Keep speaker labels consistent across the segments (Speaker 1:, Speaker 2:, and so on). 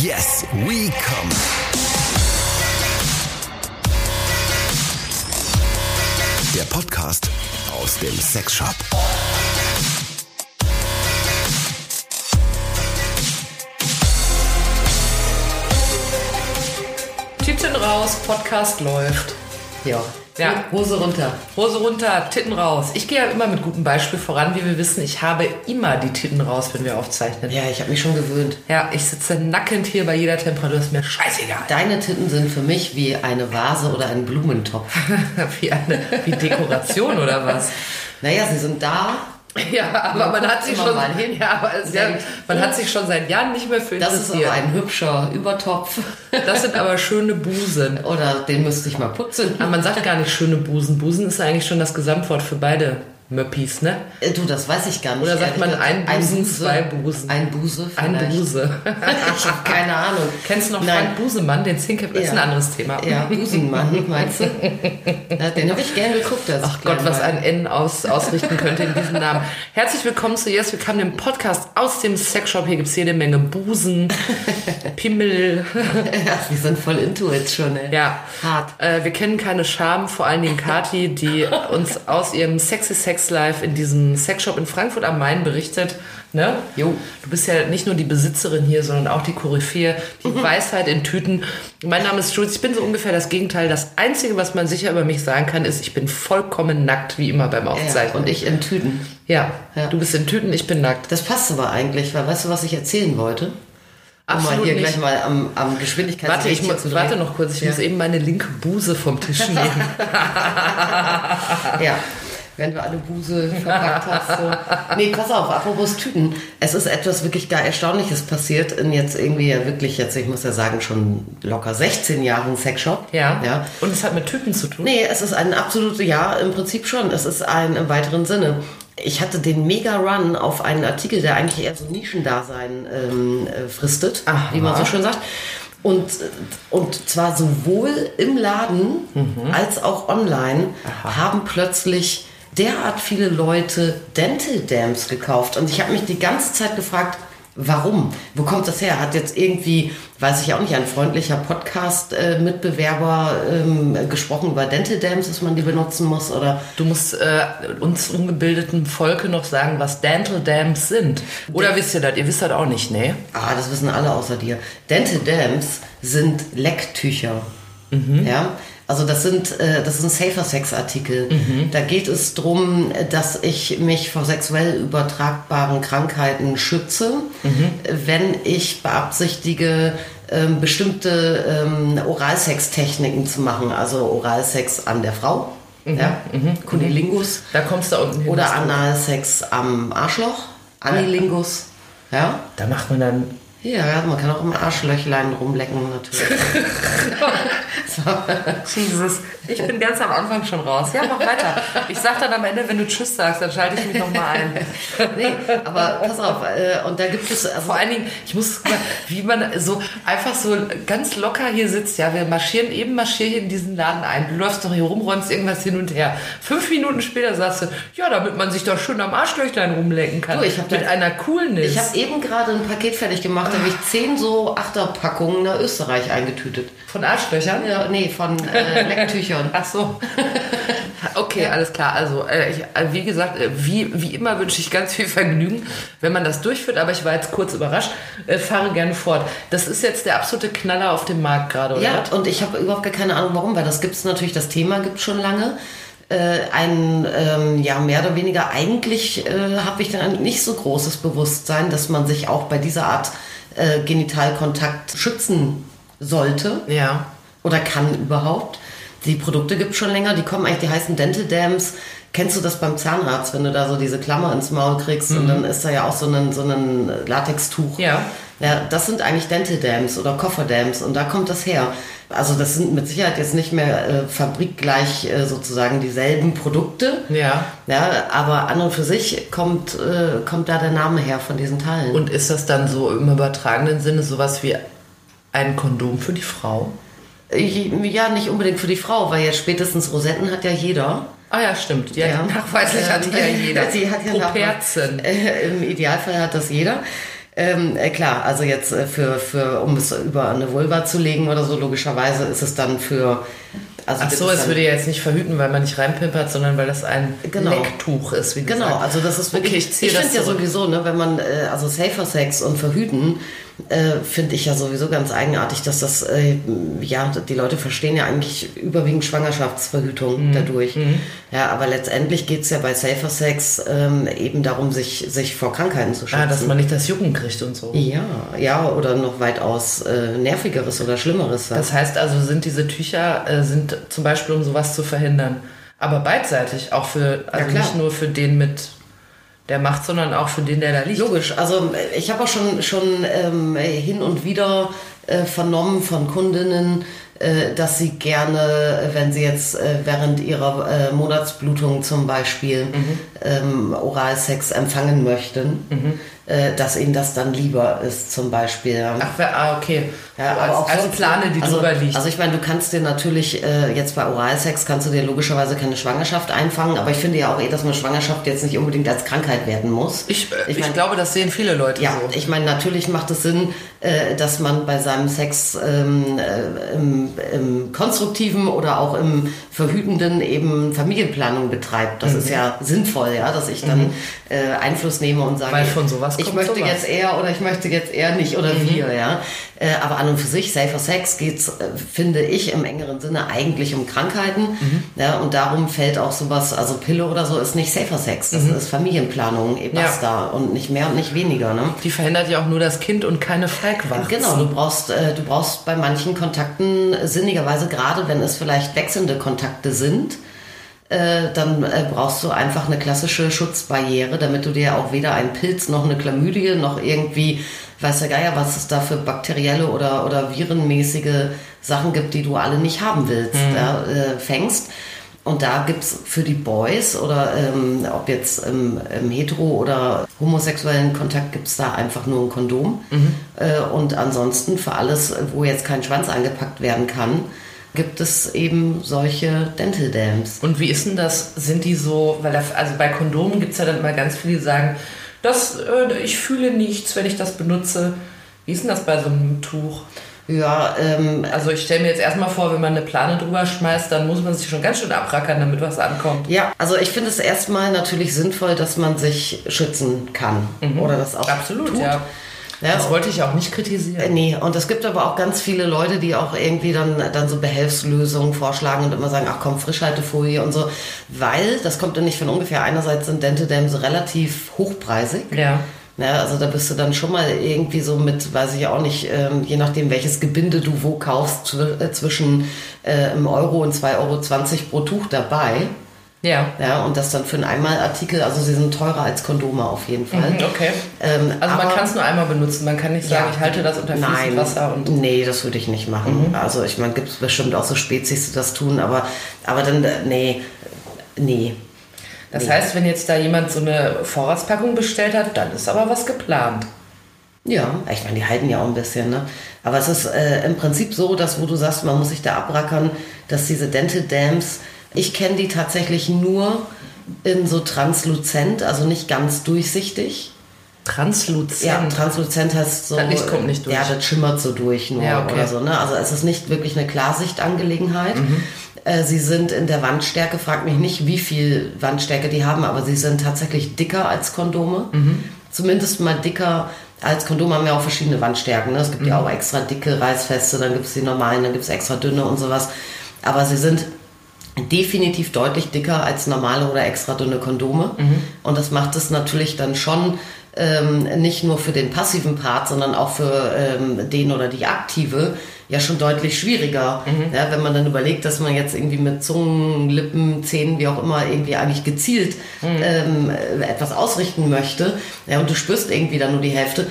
Speaker 1: Yes, we come. Der Podcast aus dem Sexshop.
Speaker 2: Titten raus, Podcast läuft.
Speaker 3: Ja.
Speaker 2: Ja.
Speaker 3: Hose runter.
Speaker 2: Hose runter, Titten raus. Ich gehe ja immer mit gutem Beispiel voran, wie wir wissen. Ich habe immer die Titten raus, wenn wir aufzeichnen.
Speaker 3: Ja, ich habe mich schon gewöhnt.
Speaker 2: Ja, ich sitze nackend hier bei jeder Temperatur, ist mir scheißegal.
Speaker 3: Deine Titten sind für mich wie eine Vase oder ein Blumentopf.
Speaker 2: wie eine wie Dekoration oder was?
Speaker 3: Naja, sie sind da.
Speaker 2: Ja, aber man hat sich schon
Speaker 3: mal hin.
Speaker 2: Ja, aber es, ja, man hat sich schon seit Jahren nicht mehr für
Speaker 3: Das ist aber ein hübscher Übertopf.
Speaker 2: das sind aber schöne Busen.
Speaker 3: Oder den müsste ich mal putzen.
Speaker 2: Aber man sagt gar nicht schöne Busen. Busen ist eigentlich schon das Gesamtwort für beide Möppis, ne?
Speaker 3: Äh, Du, das weiß ich gar nicht.
Speaker 2: Oder sagt man ein Busen, zwei Busen?
Speaker 3: Ein Buse
Speaker 2: Ein
Speaker 3: vielleicht.
Speaker 2: Buse.
Speaker 3: ich habe keine Ahnung.
Speaker 2: Kennst du noch
Speaker 3: Nein.
Speaker 2: Frank Busemann, den Zinke? Das ist ein
Speaker 3: Ja.
Speaker 2: anderes Thema.
Speaker 3: Ja, Busenmann, meinst du? Ja, den habe ich gern geguckt. Als
Speaker 2: Ach Gott, was ein N aus, ausrichten könnte in diesem Namen. Herzlich willkommen zu Yes, wir kamen dem Podcast aus dem Sexshop. Hier gibt's jede Menge Busen, Pimmel.
Speaker 3: Ja, wir sind voll into it schon, ey.
Speaker 2: Ja,
Speaker 3: Hart.
Speaker 2: Äh, wir kennen keine Scham, vor allen Dingen Kati, die uns aus ihrem Sexy Sex Life in diesem Sexshop in Frankfurt am Main berichtet. Ne?
Speaker 3: Jo.
Speaker 2: Du bist ja nicht nur die Besitzerin hier, sondern auch die Koryphäe, die
Speaker 3: Mhm.
Speaker 2: Weisheit in Tüten. Mein Name ist Jules, ich bin so ungefähr das Gegenteil. Das Einzige, was man sicher über mich sagen kann, ist, ich bin vollkommen nackt, wie immer beim
Speaker 3: Ja,
Speaker 2: Aufzeichnen.
Speaker 3: und ich in Tüten.
Speaker 2: ja,
Speaker 3: Ja.
Speaker 2: du bist in Tüten, ich bin nackt.
Speaker 3: Das passt aber eigentlich, weil weißt du, was ich erzählen wollte? Um
Speaker 2: Absolut
Speaker 3: mal hier
Speaker 2: nicht.
Speaker 3: gleich mal am, am Geschwindigkeit
Speaker 2: Warte, ich muss, warte noch kurz, ich
Speaker 3: Ja.
Speaker 2: muss eben meine linke Buse vom Tisch nehmen.
Speaker 3: Ja, wenn du alle Buse verpackt hast. So. Nee, pass auf, apropos Tüten. Es ist etwas wirklich gar Erstaunliches passiert in jetzt irgendwie ja wirklich jetzt, ich muss ja sagen, schon locker 16 Jahren Sexshop.
Speaker 2: ja.
Speaker 3: ja.
Speaker 2: Und es hat mit Tüten zu tun.
Speaker 3: Nee, es ist ein absolutes, ja, im Prinzip schon. Es ist ein im weiteren Sinne. Ich hatte den Mega-Run auf einen Artikel, der eigentlich eher so Nischendasein ähm, äh, fristet,
Speaker 2: Aha.
Speaker 3: wie man so schön sagt. Und, und zwar sowohl im Laden als auch online haben plötzlich derart viele Leute Dental Dams gekauft. Und ich habe mich die ganze Zeit gefragt, Warum? Wo kommt das her? Hat jetzt irgendwie, weiß ich auch nicht, ein freundlicher Podcast-Mitbewerber ähm, gesprochen über Dental Dams, dass man die benutzen muss? Oder
Speaker 2: Du musst äh, uns ungebildeten Volke noch sagen, was Dental Dams sind. Oder wisst ihr das? Ihr wisst das auch nicht, ne?
Speaker 3: Ah, das wissen alle außer dir. Dental Dams sind Lecktücher. Ja, also das sind, äh, das sind Safer Sex Artikel. Da geht es darum, dass ich mich vor sexuell übertragbaren Krankheiten schütze, wenn ich beabsichtige, ähm, bestimmte ähm, Oralsex-Techniken zu machen. Also Oralsex an der Frau, ja, Kunilingus.
Speaker 2: Da kommst du unten hin.
Speaker 3: Oder Analsex am Arschloch, Anilingus. Ja.
Speaker 2: Da macht man dann.
Speaker 3: Ja, man kann auch im Arschlöchlein rumlecken natürlich.
Speaker 2: Jesus, ich bin ganz am Anfang schon raus. Ja, mach weiter. Ich sag dann am Ende, wenn du Tschüss sagst, dann schalte ich mich nochmal ein.
Speaker 3: nee, aber pass auf, äh, und da gibt es also
Speaker 2: Vor allen Dingen, ich muss gucken, wie man so einfach so ganz locker hier sitzt. Ja, wir marschieren eben marschier hier in diesen Laden ein. Du läufst doch hier rum, räumst irgendwas hin und her. Fünf Minuten später sagst du, ja, damit man sich doch schön am Arschlöchlein rumlecken kann.
Speaker 3: Du, ich hab
Speaker 2: Mit
Speaker 3: da-
Speaker 2: einer Coolness.
Speaker 3: ich habe eben gerade ein Paket fertig gemacht, da habe ich zehn so Achterpackungen nach Österreich eingetütet.
Speaker 2: Von Arschlöchern?
Speaker 3: Ja, nee, von äh, Lecktüchern.
Speaker 2: Ach so. Okay, alles klar. Also, äh, ich, äh, wie gesagt, äh, wie, wie immer wünsche ich ganz viel Vergnügen, wenn man das durchführt. Aber ich war jetzt kurz überrascht. Äh, fahre gerne fort. Das ist jetzt der absolute Knaller auf dem Markt gerade, oder?
Speaker 3: Ja, und ich habe überhaupt gar keine Ahnung warum, weil das gibt es natürlich, das Thema gibt es schon lange. Ein, ähm, ja, mehr oder weniger, eigentlich äh, habe ich dann ein nicht so großes Bewusstsein, dass man sich auch bei dieser Art äh, Genitalkontakt schützen sollte
Speaker 2: Ja.
Speaker 3: oder kann überhaupt. Die Produkte gibt es schon länger, die kommen eigentlich, die heißen Dental Dams. Kennst du das beim Zahnarzt, wenn du da so diese Klammer ins Maul kriegst und dann ist da ja auch so ein, so ein Latextuch.
Speaker 2: Ja.
Speaker 3: Ja, das sind eigentlich Dental Dams oder Kofferdams und da kommt das her. Also das sind mit Sicherheit jetzt nicht mehr äh, fabrikgleich äh, sozusagen dieselben Produkte.
Speaker 2: Ja.
Speaker 3: Ja, aber an und für sich kommt, äh, kommt da der Name her von diesen Teilen.
Speaker 2: Und ist das dann so im übertragenen Sinne sowas wie ein Kondom für die Frau?
Speaker 3: Ich- ja, nicht unbedingt für die Frau, weil jetzt spätestens Rosetten hat ja jeder.
Speaker 2: Ah ja, stimmt. Ja,
Speaker 3: Ja.
Speaker 2: nachweislich hat die ja
Speaker 3: Ähm,
Speaker 2: jeder.
Speaker 3: Sie hat ja
Speaker 2: Pro
Speaker 3: Nachweis.
Speaker 2: Perzen.
Speaker 3: Äh, Im Idealfall hat das jeder. Ähm, äh, klar, also jetzt äh, für, für, um es über eine Vulva zu legen oder so, logischerweise ist es dann für. Also
Speaker 2: Ach so, es würde ja jetzt nicht verhüten, weil man nicht reinpimpert, sondern weil das ein
Speaker 3: Genau.
Speaker 2: Lecktuch ist, wie
Speaker 3: Genau,
Speaker 2: gesagt.
Speaker 3: also das ist wirklich,
Speaker 2: Okay, ich das
Speaker 3: finde ja sowieso, ne, wenn man, äh, also Safer Sex und Verhüten, äh, finde ich ja sowieso ganz eigenartig, dass das, äh, ja, die Leute verstehen ja eigentlich überwiegend Schwangerschaftsverhütung
Speaker 2: Mhm.
Speaker 3: dadurch. Ja, aber letztendlich geht es ja bei Safer Sex ähm, eben darum, sich, sich vor Krankheiten zu schützen.
Speaker 2: Ah, dass man nicht das Jucken kriegt und so.
Speaker 3: ja, ja, oder noch weitaus äh, nervigeres oder schlimmeres. ja.
Speaker 2: Das heißt also, sind diese Tücher äh, sind zum Beispiel, um sowas zu verhindern. Aber beidseitig, auch für, also
Speaker 3: klar.
Speaker 2: nicht nur für den mit der Macht, sondern auch für den, der da liegt.
Speaker 3: Logisch, also ich habe auch schon, schon ähm, hin und wieder äh, vernommen von Kundinnen, dass sie gerne, äh, wenn sie jetzt äh, während ihrer äh, Monatsblutung zum Beispiel ähm, Oralsex empfangen möchten, äh, dass ihnen das dann lieber ist zum Beispiel.
Speaker 2: Ach, ah, okay.
Speaker 3: Ja,
Speaker 2: So
Speaker 3: aber
Speaker 2: als, Plane, die
Speaker 3: also,
Speaker 2: drüber liegt.
Speaker 3: Also ich meine, du kannst dir natürlich äh, jetzt bei Oralsex kannst du dir logischerweise keine Schwangerschaft einfangen, aber ich finde ja auch eh, dass man Schwangerschaft jetzt nicht unbedingt als Krankheit werden muss.
Speaker 2: ich äh, ich,
Speaker 3: mein-
Speaker 2: glaube, das sehen viele Leute
Speaker 3: Ja,
Speaker 2: so.
Speaker 3: ich meine, natürlich macht es Sinn, äh, dass man bei seinem Sex ähm, äh, im, im konstruktiven oder auch im verhütenden eben Familienplanung betreibt. Das ist
Speaker 2: Mhm.
Speaker 3: ja sinnvoll, ja, dass ich dann äh, Einfluss nehme und sage,
Speaker 2: Weil von sowas
Speaker 3: ich möchte
Speaker 2: sowas. Mhm.
Speaker 3: jetzt eher oder ich möchte jetzt eher nicht oder wir, ja. Äh, aber an und für sich, Safer Sex geht's, äh, finde ich, im engeren Sinne eigentlich um Krankheiten.
Speaker 2: Mhm.
Speaker 3: Ja, und darum fällt auch sowas, also Pille oder so ist nicht Safer Sex, das ist Familienplanung, eh
Speaker 2: Mhm. Ja.
Speaker 3: basta und nicht mehr und nicht weniger, ne?
Speaker 2: Die verhindert ja auch nur das Kind und keine Feigwachs.
Speaker 3: Genau, du brauchst, du brauchst bei manchen Kontakten sinnigerweise, gerade wenn es vielleicht wechselnde Kontakte sind, äh, dann äh, brauchst du einfach eine klassische Schutzbarriere, damit du dir auch weder einen Pilz noch eine Chlamydie noch irgendwie, weiß der Geier, was es da für bakterielle oder, oder virenmäßige Sachen gibt, die du alle nicht haben willst, ja, äh, fängst. Und da gibt's für die Boys oder ähm, ob jetzt im, im hetero- oder homosexuellen Kontakt gibt's da einfach nur ein Kondom. Äh, und ansonsten für alles, wo jetzt kein Schwanz angepackt werden kann, gibt es eben solche Dental Dams.
Speaker 2: Und wie ist denn das? Sind die so, weil da, also bei Kondomen gibt es ja dann immer ganz viele, die sagen, das, äh, ich fühle nichts, wenn ich das benutze. Wie ist denn das bei so einem Tuch?
Speaker 3: Ja, ähm,
Speaker 2: Also ich stelle mir jetzt erstmal vor, wenn man eine Plane drüber schmeißt, dann muss man sich schon ganz schön abrackern, damit was ankommt.
Speaker 3: ja, also ich finde es erstmal natürlich sinnvoll, dass man sich schützen kann. Oder das auch
Speaker 2: Absolut,
Speaker 3: tut.
Speaker 2: ja.
Speaker 3: Ja,
Speaker 2: Das wollte ich auch nicht kritisieren.
Speaker 3: Nee, und es gibt aber auch ganz viele Leute, die auch irgendwie dann, dann so Behelfslösungen vorschlagen und immer sagen, ach komm, Frischhaltefolie und so. Weil, das kommt ja nicht von ungefähr, einerseits sind Dental Dams relativ hochpreisig.
Speaker 2: Ja.
Speaker 3: Ja, also da bist du dann schon mal irgendwie so mit, weiß ich auch nicht, ähm, je nachdem welches Gebinde du wo kaufst, zw äh, zwischen äh, einem Euro und 2,20 Euro pro Tuch dabei.
Speaker 2: Ja.
Speaker 3: Ja, und das dann für einen Einmalartikel, also sie sind teurer als Kondome auf jeden Fall.
Speaker 2: Mhm, okay.
Speaker 3: Ähm,
Speaker 2: Also man kann es nur einmal benutzen. Man kann nicht sagen, ich halte das unter fließend
Speaker 3: Nein,
Speaker 2: Wasser und. Mhm.
Speaker 3: nee, das würde ich nicht machen. Also ich meine, gibt es bestimmt auch so Spezies, die das tun, aber, aber dann, äh, nee, nee.
Speaker 2: Das heißt, wenn jetzt da jemand so eine Vorratspackung bestellt hat, dann ist aber was geplant.
Speaker 3: Ja, ich meine, die halten ja auch ein bisschen, ne? Aber es ist äh, im Prinzip so, dass wo du sagst, man muss sich da abrackern, dass diese Dental Dams, ich kenne die tatsächlich nur in so transluzent, also nicht ganz durchsichtig.
Speaker 2: Transluzent.
Speaker 3: Ja, transluzent heißt so.
Speaker 2: Das Licht kommt nicht durch.
Speaker 3: Ja, das schimmert so durch nur
Speaker 2: Ja, okay.
Speaker 3: oder so. Ne? Also es ist nicht wirklich eine Klarsichtangelegenheit.
Speaker 2: Mhm.
Speaker 3: Äh, sie sind in der Wandstärke, frag mich nicht, wie viel Wandstärke die haben, aber sie sind tatsächlich dicker als Kondome.
Speaker 2: Mhm.
Speaker 3: Zumindest mal dicker als Kondome haben ja auch verschiedene Wandstärken. Ne? Es gibt ja
Speaker 2: Mhm.
Speaker 3: auch extra dicke, reißfeste, dann gibt es die normalen, dann gibt es extra dünne und sowas. Aber sie sind definitiv deutlich dicker als normale oder extra dünne Kondome. Und das macht es natürlich dann schon ähm, nicht nur für den passiven Part, sondern auch für ähm, den oder die aktive ja schon deutlich schwieriger. Ja, wenn man dann überlegt, dass man jetzt irgendwie mit Zungen, Lippen, Zähnen, wie auch immer, irgendwie eigentlich gezielt ähm, äh, etwas ausrichten möchte. Ja, und du spürst irgendwie dann nur die Hälfte.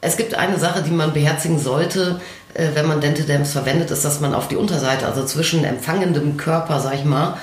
Speaker 3: Es gibt eine Sache, die man beherzigen sollte, wenn man Dental Dams verwendet, ist, dass man auf die Unterseite, also zwischen empfangendem Körper, sag ich mal,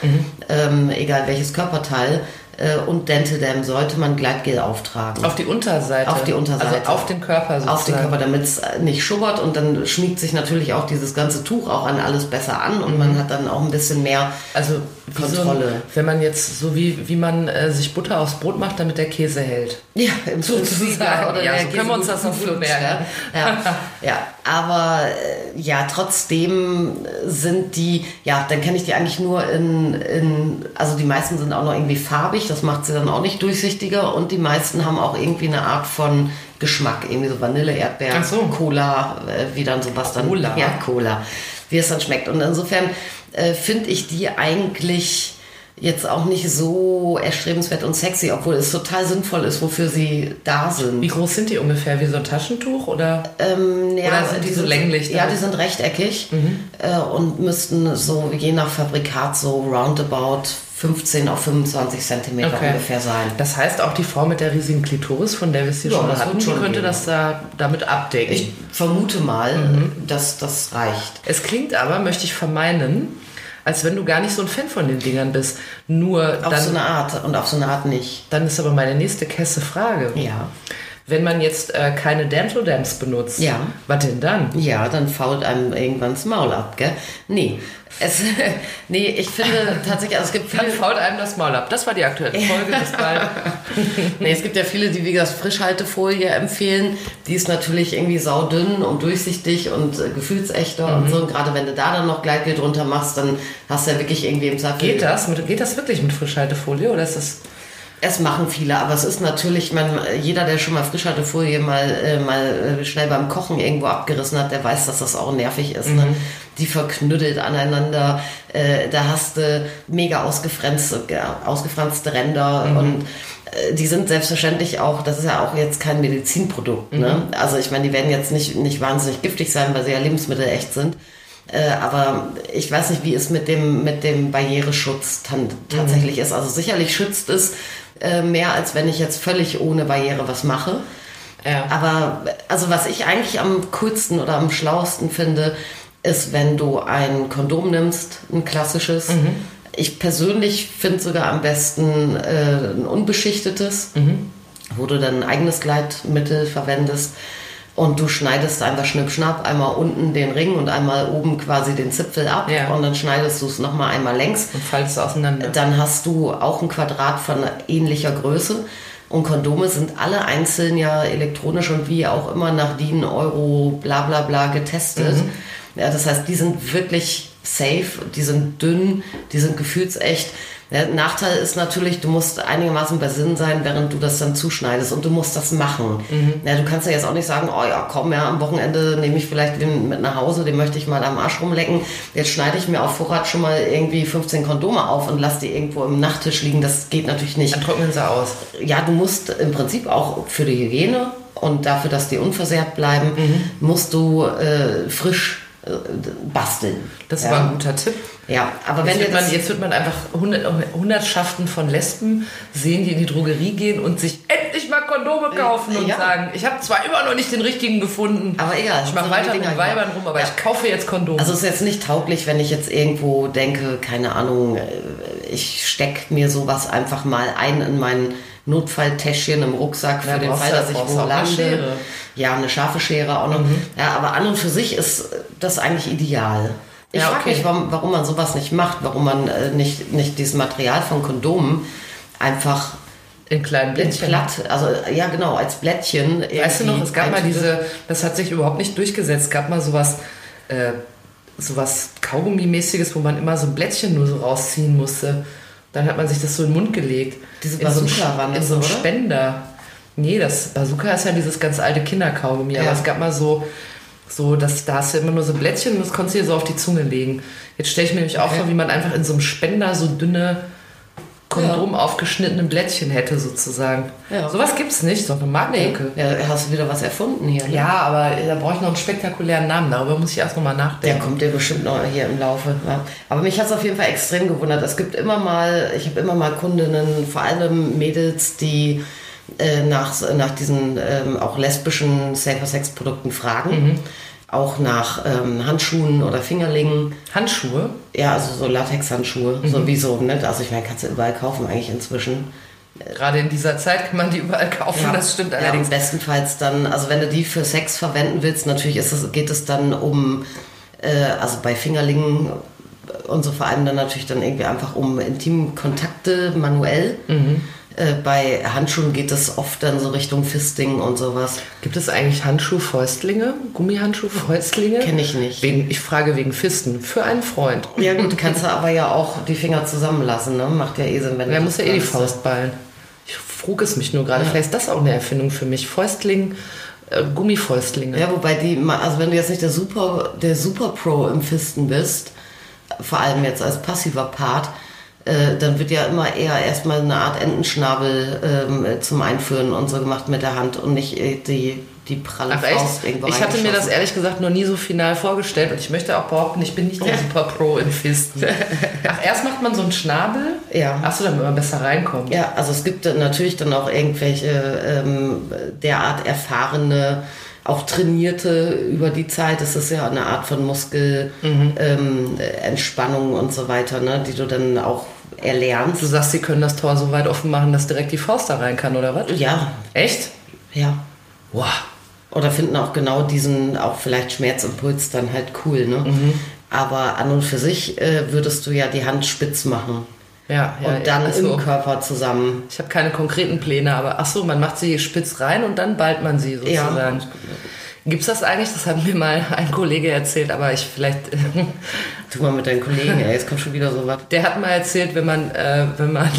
Speaker 3: ähm, egal welches Körperteil, äh, und Dentedam sollte man Gleitgel auftragen.
Speaker 2: Auf die Unterseite.
Speaker 3: Auf die Unterseite.
Speaker 2: Also auf den Körper sozusagen.
Speaker 3: Auf den Körper, damit es nicht schubbert und dann schmiegt sich natürlich auch dieses ganze Tuch auch an alles besser an und man hat dann auch ein bisschen mehr
Speaker 2: Also
Speaker 3: Kontrolle.
Speaker 2: So, wenn man jetzt so wie, wie man äh, sich Butter aufs Brot macht, damit der Käse hält.
Speaker 3: Ja, im
Speaker 2: Sozusagen.
Speaker 3: oder
Speaker 2: Ja, so können wir uns das noch gut merken.
Speaker 3: Ja, ja, ja. aber äh, ja, trotzdem sind die, ja, dann kenne ich die eigentlich nur in, in, also die meisten sind auch noch irgendwie farbig, das macht sie dann auch nicht durchsichtiger und die meisten haben auch irgendwie eine Art von Geschmack, irgendwie so Vanille, Erdbeer,
Speaker 2: Ach so.
Speaker 3: Cola, äh, wie dann sowas dann.
Speaker 2: Cola.
Speaker 3: Ja, Cola, wie es dann schmeckt. Und insofern äh, finde ich die eigentlich jetzt auch nicht so erstrebenswert und sexy, obwohl es total sinnvoll ist, wofür sie da sind.
Speaker 2: Wie groß sind die ungefähr? Wie so ein Taschentuch oder?
Speaker 3: Ähm, ja,
Speaker 2: Oder sind die so länglich
Speaker 3: Ja, die sind rechteckig äh, und müssten so je nach Fabrikat so roundabout 15 auf 25 Zentimeter
Speaker 2: Okay.
Speaker 3: ungefähr sein.
Speaker 2: Das heißt, auch die Frau mit der riesigen Klitoris, von der wir es hier
Speaker 3: Ja,
Speaker 2: schon hatten,
Speaker 3: schon
Speaker 2: könnte
Speaker 3: gehen.
Speaker 2: das da damit abdecken.
Speaker 3: Ich vermute mal,
Speaker 2: Mhm.
Speaker 3: dass das reicht.
Speaker 2: es klingt aber, möchte ich vermeinen, als wenn du gar nicht so ein Fan von den Dingern bist. Nur
Speaker 3: Auf
Speaker 2: dann,
Speaker 3: so eine Art und auf so eine Art nicht.
Speaker 2: dann ist aber meine nächste Kesse Frage.
Speaker 3: Ja.
Speaker 2: Wenn man jetzt äh, keine Dental Dams benutzt,
Speaker 3: Ja.
Speaker 2: was denn dann?
Speaker 3: Ja, dann fault einem irgendwann das Maul ab, gell? Nee. Es, nee, ich finde tatsächlich, also es gibt
Speaker 2: Dann
Speaker 3: viele,
Speaker 2: fault einem das Maul ab. Das war die aktuelle Folge. Bis bald.
Speaker 3: nee, es gibt ja viele, die wie gesagt Frischhaltefolie empfehlen. Die ist natürlich irgendwie saudünn und durchsichtig und äh, gefühlsechter
Speaker 2: Mhm.
Speaker 3: und so. Und gerade wenn du da dann noch Gleitgel drunter machst, dann hast du ja wirklich irgendwie im Zweifel...
Speaker 2: Geht das? Mit, geht das wirklich mit Frischhaltefolie oder ist das...
Speaker 3: Es machen viele, aber es ist natürlich, man, jeder, der schon mal Frischhaltefolie mal, äh, mal äh, schnell beim Kochen irgendwo abgerissen hat, der weiß, dass das auch nervig ist. Ne? Die verknüttelt aneinander, äh, da hast du mega ausgefranste, ja, ausgefranste Ränder und äh, die sind selbstverständlich auch, das ist ja auch jetzt kein Medizinprodukt. Ne? Also ich meine, die werden jetzt nicht, nicht wahnsinnig giftig sein, weil sie ja lebensmittelecht sind. Äh, aber ich weiß nicht, wie es mit dem, mit dem Barriereschutz tan- tatsächlich ist. Also sicherlich schützt es äh, mehr, als wenn ich jetzt völlig ohne Barriere was mache.
Speaker 2: Ja.
Speaker 3: Aber also was ich eigentlich am coolsten oder am schlauesten finde, ist, wenn du ein Kondom nimmst, ein klassisches. Ich persönlich finde sogar am besten äh, ein unbeschichtetes, wo du dann ein eigenes Gleitmittel verwendest. Und du schneidest einfach schnipp-schnapp einmal unten den Ring und einmal oben quasi den Zipfel ab.
Speaker 2: Ja.
Speaker 3: Und dann schneidest du es nochmal einmal längs.
Speaker 2: Und falls es auseinander.
Speaker 3: Dann hast du auch ein Quadrat von ähnlicher Größe. Und Kondome sind alle einzeln ja elektronisch und wie auch immer nach DIN, Euro, bla bla bla getestet. Ja, das heißt, die sind wirklich safe, die sind dünn, die sind gefühlsecht. Der Nachteil ist natürlich, du musst einigermaßen bei Sinn sein, während du das dann zuschneidest und du musst das machen. Ja, du kannst ja jetzt auch nicht sagen, oh ja, komm, ja, am Wochenende nehme ich vielleicht den mit nach Hause, den möchte ich mal am Arsch rumlecken. Jetzt schneide ich mir auf Vorrat schon mal irgendwie 15 Kondome auf und lass die irgendwo im Nachttisch liegen. Das geht natürlich nicht.
Speaker 2: Dann trocknen sie aus.
Speaker 3: Ja, du musst im Prinzip auch für die Hygiene und dafür, dass die unversehrt bleiben, musst du äh, frisch basteln.
Speaker 2: Das
Speaker 3: ja.
Speaker 2: war ein guter Tipp.
Speaker 3: Ja, aber wenn
Speaker 2: Jetzt
Speaker 3: dir
Speaker 2: wird, man, jetzt wird man einfach hundert, Hundertschaften von Lesben sehen, die in die Drogerie gehen und sich endlich mal Kondome kaufen und
Speaker 3: ja.
Speaker 2: sagen, ich habe zwar immer noch nicht den richtigen gefunden,
Speaker 3: Aber egal,
Speaker 2: ich mache
Speaker 3: so
Speaker 2: weiter mit Weibern
Speaker 3: ja.
Speaker 2: rum, aber
Speaker 3: Ja.
Speaker 2: ich kaufe jetzt Kondome.
Speaker 3: also es ist jetzt nicht tauglich, wenn ich jetzt irgendwo denke, keine Ahnung, äh, ich steck mir sowas einfach mal ein in mein Notfalltäschchen im Rucksack für
Speaker 2: Ja,
Speaker 3: den
Speaker 2: brauchst
Speaker 3: Fall, dass ich wo lande.
Speaker 2: Mhm.
Speaker 3: Ja, eine scharfe Schere auch noch. Ja, aber an und für sich ist das eigentlich ideal. Ich
Speaker 2: Ja,
Speaker 3: frage
Speaker 2: okay.
Speaker 3: mich, warum, warum man sowas nicht macht, warum man äh, nicht, nicht dieses Material von Kondomen einfach
Speaker 2: in kleinen
Speaker 3: in
Speaker 2: Blättchen.
Speaker 3: platt, also ja genau, als Blättchen.
Speaker 2: Weißt du noch, es gab mal diese, das hat sich überhaupt nicht durchgesetzt, es gab mal sowas, äh, sowas Kaugummi-mäßiges, wo man immer so ein Blättchen nur so rausziehen musste. Dann hat man sich das so in den Mund gelegt.
Speaker 3: Diese
Speaker 2: in
Speaker 3: Bazooka waren
Speaker 2: in
Speaker 3: das,
Speaker 2: so einem? Spender. Nee, das Bazooka ist ja dieses ganz alte Kinderkaugummi,
Speaker 3: Ja.
Speaker 2: aber es gab mal so, so dass da hast du immer nur so Blättchen und das konntest du dir so auf die Zunge legen. Jetzt stelle ich mir nämlich auch
Speaker 3: Okay.
Speaker 2: vor, wie man einfach in so einem Spender so dünne Kondom aufgeschnittene Blättchen hätte sozusagen.
Speaker 3: Ja.
Speaker 2: Sowas gibt's nicht, so eine
Speaker 3: Nee,
Speaker 2: Marktlücke.
Speaker 3: ja, hast du wieder was erfunden hier. ne?
Speaker 2: Ja, aber da brauche ich noch einen spektakulären Namen. Darüber muss ich erst noch mal
Speaker 3: Der
Speaker 2: nachdenken.
Speaker 3: kommt dir bestimmt noch hier im Laufe. Ja. Aber mich hat es auf jeden Fall extrem gewundert. Es gibt immer mal, ich habe immer mal Kundinnen, vor allem Mädels, die äh, nach, nach diesen ähm, auch lesbischen Safer-Sex-Produkten fragen. Auch nach ähm, Handschuhen oder Fingerlingen.
Speaker 2: Handschuhe?
Speaker 3: Ja, also so Latex-Handschuhe, sowieso. Ne? Also ich meine, kannst du überall kaufen eigentlich inzwischen.
Speaker 2: Gerade in dieser Zeit kann man die überall kaufen, das stimmt
Speaker 3: ja,
Speaker 2: allerdings.
Speaker 3: und bestenfalls dann, also wenn du die für Sex verwenden willst, natürlich ist es, geht es dann um, äh, also bei Fingerlingen und so vor allem dann natürlich dann irgendwie einfach um intime Kontakte manuell.
Speaker 2: Mhm.
Speaker 3: Äh, bei Handschuhen geht es oft dann so Richtung Fisting und sowas.
Speaker 2: Gibt es eigentlich Handschuh-Fäustlinge? Gummihandschuh-Fäustlinge?
Speaker 3: Kenn ich nicht.
Speaker 2: Wegen, ich frage wegen Fisten. Für einen Freund.
Speaker 3: Ja gut, kannst du aber ja auch die Finger zusammenlassen, ne? Macht ja eh Sinn, wenn
Speaker 2: Er
Speaker 3: du
Speaker 2: muss ja eh die. Faust ballen. Ich frug es mich nur gerade. Vielleicht ist das auch eine Erfindung für mich. Fäustling, äh, Gummifäustlinge.
Speaker 3: Ja, wobei die, also wenn du jetzt nicht der Super, der Super Pro im Fisten bist, vor allem jetzt als passiver Part, äh, dann wird ja immer eher erstmal eine Art Entenschnabel ähm, zum Einführen und so gemacht mit der Hand und nicht äh, die, die pralle
Speaker 2: Ach echt?
Speaker 3: Faust irgendwo
Speaker 2: Ich hatte mir das ehrlich gesagt noch nie so final vorgestellt und ich möchte auch behaupten, ich bin nicht der Super Pro im Fisten. Ach, erst macht man so einen Schnabel.
Speaker 3: Ja.
Speaker 2: Achso, damit man besser reinkommt.
Speaker 3: Ja, also es gibt natürlich dann auch irgendwelche ähm, derart erfahrene, auch trainierte über die Zeit. Es ist ja eine Art von Muskelentspannung ähm, Entspannung und so weiter, ne, die du dann auch erlernst.
Speaker 2: Du sagst, sie können das Tor so weit offen machen, dass direkt die Faust da rein kann, oder was?
Speaker 3: Ja,
Speaker 2: Echt?
Speaker 3: ja.
Speaker 2: Wow.
Speaker 3: Oder finden auch genau diesen, auch vielleicht Schmerzimpuls dann halt cool, ne?
Speaker 2: Mhm.
Speaker 3: Aber an und für sich äh, würdest du ja die Hand spitz machen.
Speaker 2: Ja, ja.
Speaker 3: und dann
Speaker 2: ja, also,
Speaker 3: im Körper zusammen.
Speaker 2: Ich habe keine konkreten Pläne, aber ach so, man macht sie spitz rein und dann ballt man sie sozusagen. Gibt's das eigentlich? Das hat mir mal ein Kollege erzählt, aber ich vielleicht.
Speaker 3: Tu mal mit deinen Kollegen, ey, jetzt kommt schon wieder so was.
Speaker 2: Der hat mal erzählt, wenn man, äh, wenn man,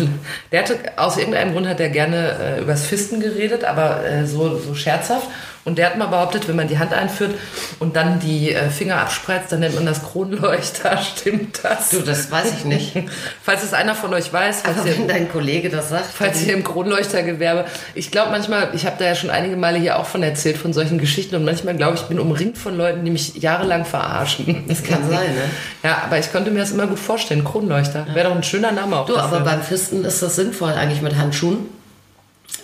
Speaker 2: der hatte aus irgendeinem Grund hat er gerne äh, übers Fisten geredet, aber äh, so, so scherzhaft. Und der hat mal behauptet, wenn man die Hand einführt und dann die äh, Finger abspreizt, dann nennt man das Kronleuchter. Stimmt das?
Speaker 3: Du, das weiß ich nicht.
Speaker 2: Falls es einer von euch weiß, falls
Speaker 3: Aber
Speaker 2: ihr,
Speaker 3: wenn dein Kollege das sagt,
Speaker 2: falls ihr im Kronleuchtergewerbe, ich glaube manchmal, ich habe da ja schon einige Male hier auch von erzählt, von solchen Geschichten und manchmal glaube ich, bin umringt von Leuten, die mich jahrelang verarschen.
Speaker 3: Das kann sein, ne?
Speaker 2: Ja, aber ich konnte mir das immer gut vorstellen. Kronleuchter. Wäre doch ein schöner Name auch.
Speaker 3: Du, aber beim Fisten ist das sinnvoll eigentlich mit Handschuhen.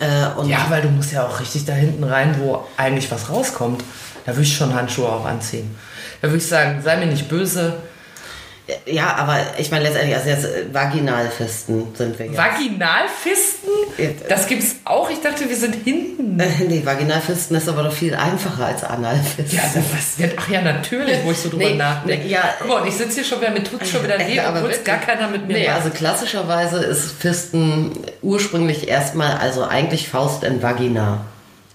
Speaker 3: Äh, und
Speaker 2: Ja, weil du musst ja auch richtig da hinten rein, wo eigentlich was rauskommt. Da würde ich schon Handschuhe auch anziehen. Da würde ich sagen, sei mir nicht böse.
Speaker 3: Ja, aber ich meine letztendlich, also jetzt äh, Vaginalfisten sind wir jetzt.
Speaker 2: Vaginalfisten? Das gibt's auch. Ich dachte, wir sind hinten.
Speaker 3: Äh, nee, Vaginalfisten ist aber doch viel einfacher als Analfisten.
Speaker 2: Ja, was wird? Ach ja, natürlich, wo ich so drüber
Speaker 3: Nee,
Speaker 2: nachdenke.
Speaker 3: ja.
Speaker 2: Guck mal, und ich sitze hier schon wieder, mir tut's schon wieder
Speaker 3: Ja, aber wirklich.
Speaker 2: gar keiner mit mir
Speaker 3: Nee,
Speaker 2: macht.
Speaker 3: also klassischerweise ist Fisten ursprünglich erstmal, also eigentlich Faust in Vagina.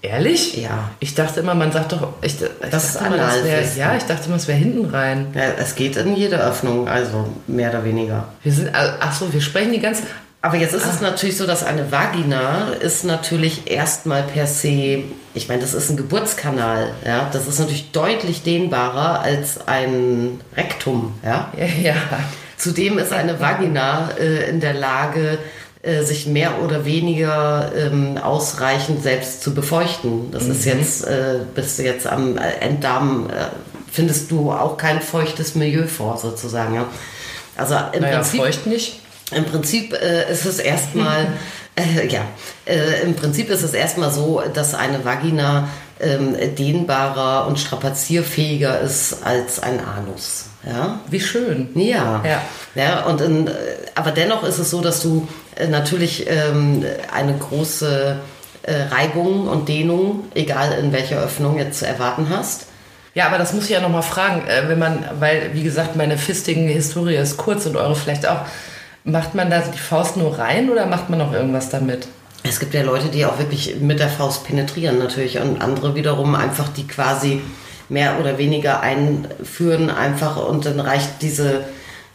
Speaker 2: Ehrlich?
Speaker 3: Ja.
Speaker 2: Ich dachte immer, man sagt doch, ich, ich
Speaker 3: Das ist
Speaker 2: dachte immer, das wär, ja, ich dachte immer, es wäre hinten rein.
Speaker 3: Ja, es geht in jede Öffnung, also mehr oder weniger.
Speaker 2: Wir sind, also, ach so, wir sprechen die ganze,
Speaker 3: Aber jetzt ist es natürlich so, dass eine Vagina ist natürlich erstmal per se, ich meine, das ist ein Geburtskanal, ja, das ist natürlich deutlich dehnbarer als ein Rektum, ja.
Speaker 2: ja, ja.
Speaker 3: Zudem ist eine Vagina äh, in der Lage, äh, sich mehr oder weniger ähm, ausreichend selbst zu befeuchten. Das ist jetzt, äh, bist du jetzt am äh, Enddarm, äh, findest du auch kein feuchtes Milieu vor, sozusagen, ja. Also im
Speaker 2: Naja,
Speaker 3: Prinzip
Speaker 2: feucht nicht.
Speaker 3: im Prinzip äh, ist es erstmal, äh, ja, äh, im Prinzip ist es erstmal so, dass eine Vagina ähm, dehnbarer und strapazierfähiger ist als ein Anus. Ja,
Speaker 2: Wie schön.
Speaker 3: ja.
Speaker 2: Ja.
Speaker 3: ja und in, aber dennoch ist es so, dass du äh, natürlich ähm, eine große äh, Reibung und Dehnung, egal in welcher Öffnung jetzt zu erwarten hast.
Speaker 2: Ja, aber das muss ich ja nochmal fragen, äh, wenn man, weil, wie gesagt, meine Fisting-Historie ist kurz und eure vielleicht auch. Macht man da die Faust nur rein oder macht man noch irgendwas damit?
Speaker 3: Es gibt ja Leute, die auch wirklich mit der Faust penetrieren natürlich und andere wiederum einfach die quasi mehr oder weniger einführen einfach und dann reicht diese,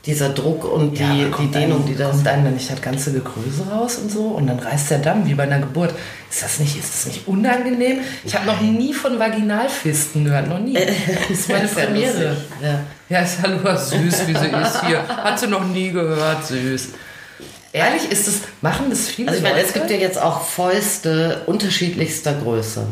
Speaker 3: dieser Druck und die,
Speaker 2: aber
Speaker 3: die
Speaker 2: kommt
Speaker 3: Dehnung,
Speaker 2: einem,
Speaker 3: die das...
Speaker 2: Kommt einem dann nicht das ganze Gegröße raus und so und dann reißt der Damm wie bei einer Geburt. Ist das nicht, ist das nicht unangenehm? Ich habe noch nie von Vaginalfisten gehört, noch nie. Das ist meine
Speaker 3: ja
Speaker 2: Premiere.
Speaker 3: ja.
Speaker 2: Ja, ist ja nur süß, wie sie ist hier. Hat sie noch nie gehört, süß. Ehrlich, ist es, machen das viele
Speaker 3: Also ich meine,
Speaker 2: Leute?
Speaker 3: es gibt ja jetzt auch Fäuste unterschiedlichster Größe.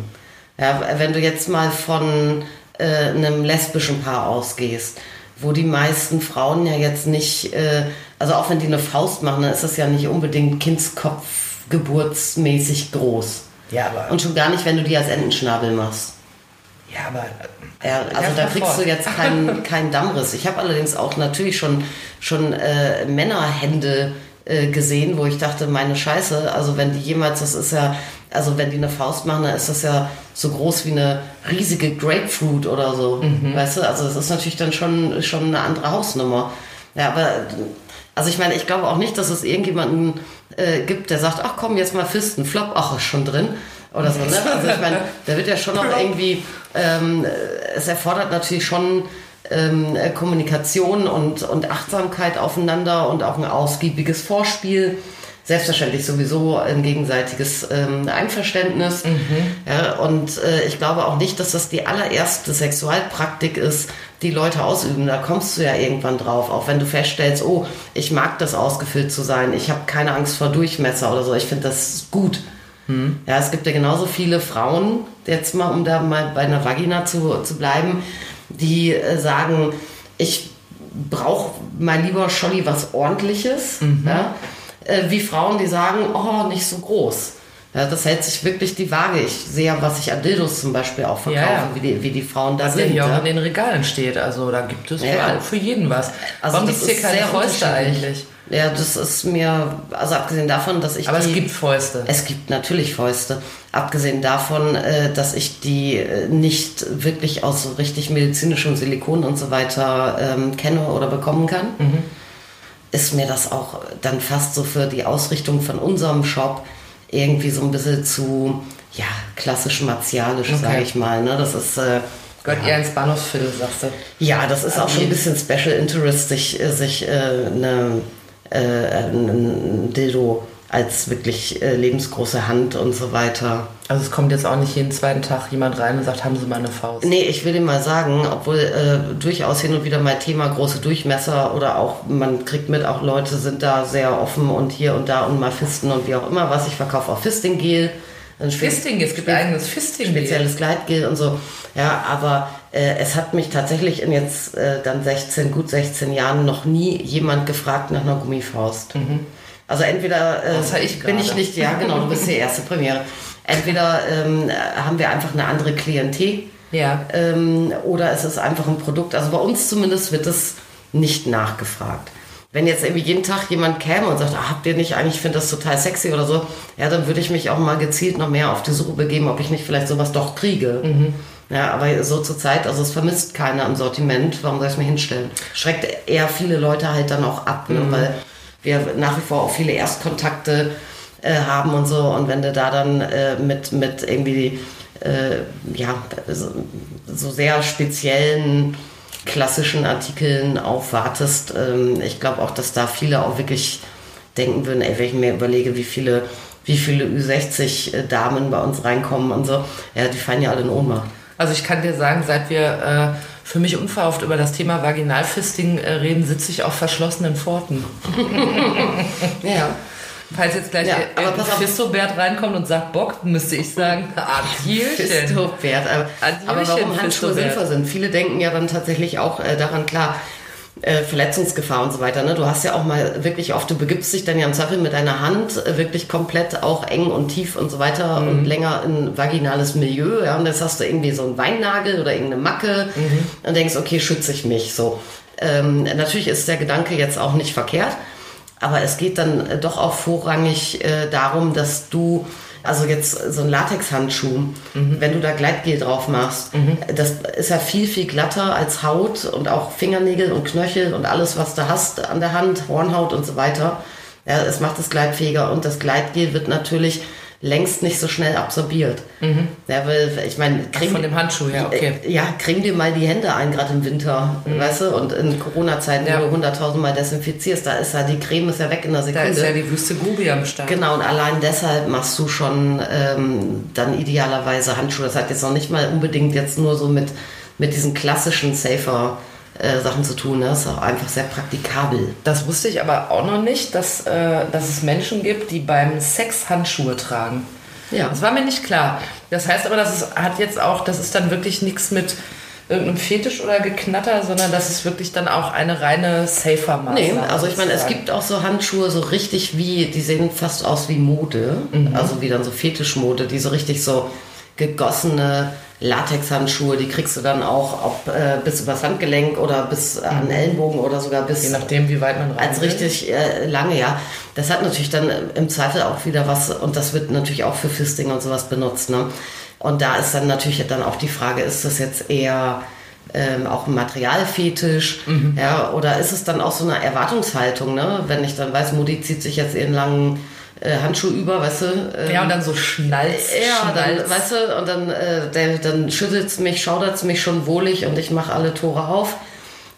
Speaker 3: Ja, wenn du jetzt mal von äh, einem lesbischen Paar ausgehst, wo die meisten Frauen ja jetzt nicht, äh, also auch wenn die eine Faust machen, dann ist das ja nicht unbedingt Kindskopf geburtsmäßig groß.
Speaker 2: ja, aber,
Speaker 3: Und schon gar nicht, wenn du die als Entenschnabel machst.
Speaker 2: ja, aber
Speaker 3: Ja, also da kriegst
Speaker 2: fort.
Speaker 3: du jetzt keinen keinen Dammriss. Ich habe allerdings auch natürlich schon, schon äh, Männerhände äh, gesehen, wo ich dachte, meine Scheiße, also wenn die jemals, das ist ja, also wenn die eine Faust machen, dann ist das ja so groß wie eine riesige Grapefruit oder so,
Speaker 2: Mhm.
Speaker 3: weißt du? Also das ist natürlich dann schon, schon eine andere Hausnummer. Ja, aber also ich meine, ich glaube auch nicht, dass es irgendjemanden äh, gibt, der sagt, ach komm, jetzt mal Fisten, Flop, ach, ist schon drin. Oder so, ne? Also ich meine, da wird ja schon auch irgendwie, ähm, es erfordert natürlich schon ähm, äh, Kommunikation und, und Achtsamkeit aufeinander und auch ein ausgiebiges Vorspiel. Selbstverständlich sowieso ein gegenseitiges ähm, Einverständnis. Ja, und äh, ich glaube auch nicht, dass das die allererste Sexualpraktik ist, die Leute ausüben. Da kommst du ja irgendwann drauf, auch wenn du feststellst, oh, ich mag das ausgefüllt zu sein, ich habe keine Angst vor Durchmesser oder so. Ich finde das gut. Ja, es gibt ja genauso viele Frauen, jetzt mal, um da mal bei einer Vagina zu, zu bleiben, die äh, sagen, ich brauche mal lieber Scholli was ordentliches, ja? Äh, wie Frauen, die sagen, oh, nicht so groß. Ja, das hält sich wirklich die Waage. Ich sehe ja, was ich an Dildos zum Beispiel auch verkaufe,
Speaker 2: Ja, ja.
Speaker 3: Wie, die, wie die Frauen da
Speaker 2: ja
Speaker 3: sind.
Speaker 2: hier auch
Speaker 3: ja.
Speaker 2: in den Regalen steht. Also da gibt es
Speaker 3: Ja,
Speaker 2: für, jeden was.
Speaker 3: Also
Speaker 2: Warum
Speaker 3: das
Speaker 2: gibt es hier keine
Speaker 3: sehr
Speaker 2: Fäuste eigentlich?
Speaker 3: Ja, das ist mir, also abgesehen davon, dass ich
Speaker 2: Aber
Speaker 3: die,
Speaker 2: es gibt Fäuste.
Speaker 3: Es gibt natürlich Fäuste. Abgesehen davon, äh, dass ich die äh, nicht wirklich aus so richtig medizinischem Silikon und so weiter ähm, kenne oder bekommen kann, ist mir das auch dann fast so für die Ausrichtung von unserem Shop irgendwie so ein bisschen zu, ja, klassisch martialisch,
Speaker 2: Okay.
Speaker 3: sage ich mal. Ne? Das ist... Äh,
Speaker 2: Gehört eher ins Bahnhofsviertel, sagst du.
Speaker 3: ja, das ist auch schon ein bisschen Special Interest, sich, äh, sich äh, eine, äh, ein Dildo als wirklich äh, lebensgroße Hand und so weiter.
Speaker 2: Also es kommt jetzt auch nicht jeden zweiten Tag jemand rein und sagt, haben Sie mal eine Faust.
Speaker 3: Nee, ich will dir mal sagen, obwohl äh, durchaus hin und wieder mal Thema große Durchmesser oder auch, man kriegt mit, auch Leute sind da sehr offen und hier und da und mal Fisten und wie auch immer was. Ich verkaufe auch Fisting-Gel. ein
Speaker 2: Fisting, es gibt
Speaker 3: spe-
Speaker 2: eigenes Fisting.
Speaker 3: spezielles Gleitgel und so. Ja, aber äh, es hat mich tatsächlich in jetzt äh, dann 16, gut 16 Jahren noch nie jemand gefragt nach einer Gummifaust. Also entweder äh,
Speaker 2: ich
Speaker 3: bin ich nicht, ja genau, du bist die erste Premiere. Entweder ähm, haben wir einfach eine andere Klientel
Speaker 2: Ja.
Speaker 3: ähm, oder es ist einfach ein Produkt. Also bei uns zumindest wird es nicht nachgefragt. Wenn jetzt irgendwie jeden Tag jemand käme und sagt, ah, habt ihr nicht eigentlich, ich finde das total sexy oder so, ja, dann würde ich mich auch mal gezielt noch mehr auf die Suche begeben, ob ich nicht vielleicht sowas doch kriege. Ja, aber so zur Zeit, also es vermisst keiner im Sortiment, warum soll ich es mir hinstellen? Schreckt eher viele Leute halt dann auch ab, ne? weil wir nach wie vor auch viele Erstkontakte äh, haben und so. Und wenn du da dann äh, mit, mit irgendwie äh, ja, so, so sehr speziellen klassischen Artikeln aufwartest, ähm, ich glaube auch, dass da viele auch wirklich denken würden, ey, wenn ich mir überlege, wie viele, wie viele Ü60-Damen bei uns reinkommen und so, ja, die fallen ja alle in Ohnmacht.
Speaker 2: Also ich kann dir sagen, seit wir äh, für mich unverhofft über das Thema Vaginalfisting äh, reden, sitze ich auf verschlossenen Pforten.
Speaker 3: Ja.
Speaker 2: Falls jetzt gleich
Speaker 3: Ja, aber pass auf.
Speaker 2: Reinkommt und sagt Bock, müsste ich sagen, Adierchen.
Speaker 3: Fistobert. Aber,
Speaker 2: Adierchen,
Speaker 3: aber warum Handschuhe sinnvoll sind? Viele denken ja dann tatsächlich auch äh, daran, klar, äh, Verletzungsgefahr und so weiter. Ne? Du hast ja auch mal wirklich oft, du begibst dich dann ja im Zweifel mit deiner Hand äh, wirklich komplett auch eng und tief und so weiter
Speaker 2: Mhm.
Speaker 3: und länger in vaginales Milieu. Ja? Und jetzt hast du irgendwie so einen Weinnagel oder irgendeine Macke
Speaker 2: Mhm.
Speaker 3: und denkst, okay, schütze ich mich so. Ähm, natürlich ist der Gedanke jetzt auch nicht verkehrt. Aber es geht dann äh, doch auch vorrangig äh, darum, dass du, also jetzt so ein Latexhandschuh, wenn du da Gleitgel drauf machst, äh, das ist ja viel, viel glatter als Haut und auch Fingernägel und Knöchel und alles, was du hast an der Hand, Hornhaut und so weiter. Ja, es macht es gleitfähiger und das Gleitgel wird natürlich längst nicht so schnell absorbiert. Ja, weil ich meine, kriegen-
Speaker 2: Von dem Handschuh, ja, okay.
Speaker 3: äh, Ja, kriegen dir mal die Hände ein, gerade im Winter, weißt du? Und in Corona-Zeiten,
Speaker 2: Mhm. Ja.
Speaker 3: wo du hunderttausendmal desinfizierst, da ist ja die Creme ist ja weg in
Speaker 2: Da
Speaker 3: Sekunde.
Speaker 2: ist ja die Wüste Gobi am Start.
Speaker 3: Genau, und allein deshalb machst du schon ähm, dann idealerweise Handschuhe. Das hat jetzt noch nicht mal unbedingt jetzt nur so mit, mit diesen klassischen Safer äh, Sachen zu tun. Ne? Das ist auch einfach sehr praktikabel.
Speaker 2: Das wusste ich aber auch noch nicht, dass, äh, dass es Menschen gibt, die beim Sex Handschuhe tragen.
Speaker 3: Ja.
Speaker 2: Das war mir nicht klar. Das heißt aber, das ist, hat jetzt auch, das ist dann wirklich nichts mit irgendeinem Fetisch oder Geknatter, sondern das ist wirklich dann auch eine reine safer Maßnahme.
Speaker 3: Nee, also ich meine, es gibt auch so Handschuhe, so richtig wie, die sehen fast aus wie Mode,
Speaker 2: Mhm.
Speaker 3: also wie dann so Fetischmode, die so richtig so gegossene Latexhandschuhe, die kriegst du dann auch ob, äh, bis übers Handgelenk oder bis äh, an den Ellenbogen oder sogar bis
Speaker 2: Je nachdem, wie weit man rein
Speaker 3: als richtig äh, lange, ja. Das hat natürlich dann im Zweifel auch wieder was und das wird natürlich auch für Fisting und sowas benutzt. Ne? Und da ist dann natürlich dann auch die Frage, ist das jetzt eher ähm, auch ein Materialfetisch, ja, oder ist es dann auch so eine Erwartungshaltung, ne? Wenn ich dann weiß, Mutti zieht sich jetzt ihren langen äh, Handschuh über, weißt du? ähm,
Speaker 2: Ja, und dann so Schnalz.
Speaker 3: ja, dann, weißt du, und dann, äh, der, dann schüttelt es mich, schaudert es mich schon wohlig und ich mache alle Tore auf.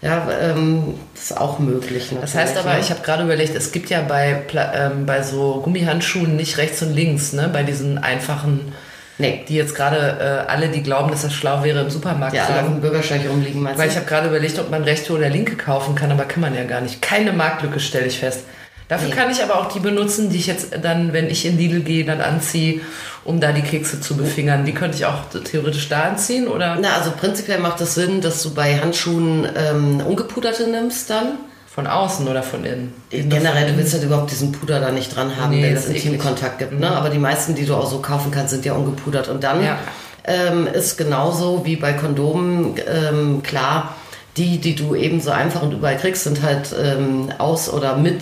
Speaker 3: Ja, ähm, das ist auch möglich.
Speaker 2: Das heißt aber, ich habe gerade überlegt, es gibt ja bei, ähm, bei so Gummihandschuhen nicht rechts und links, ne? Bei diesen einfachen,
Speaker 3: Nee,
Speaker 2: die jetzt gerade äh, alle, die glauben, dass das schlau wäre, im Supermarkt
Speaker 3: auf
Speaker 2: tragen.
Speaker 3: dem Bürgersteig rumliegen, meinst
Speaker 2: Weil ich habe gerade überlegt, ob man rechte oder linke kaufen kann, aber kann man ja gar nicht. Keine Marktlücke stelle ich fest. Dafür kann ich aber auch die benutzen, die ich jetzt dann, wenn ich in Lidl gehe, dann anziehe, um da die Kekse zu befingern. Die könnte ich auch theoretisch da anziehen, oder?
Speaker 3: Na, also prinzipiell macht es Sinn, dass du bei Handschuhen ähm, ungepuderte nimmst dann.
Speaker 2: Von außen oder von innen?
Speaker 3: Generell, du willst halt überhaupt diesen Puder da nicht dran haben,
Speaker 2: Nee,
Speaker 3: wenn
Speaker 2: das
Speaker 3: es. Intimkontakt gibt. Ne? Aber die meisten, die du auch so kaufen kannst, sind ja ungepudert. Und dann
Speaker 2: Ja.
Speaker 3: ähm, ist genauso wie bei Kondomen ähm, klar, die, die du eben so einfach und überall kriegst, sind halt ähm, aus oder mit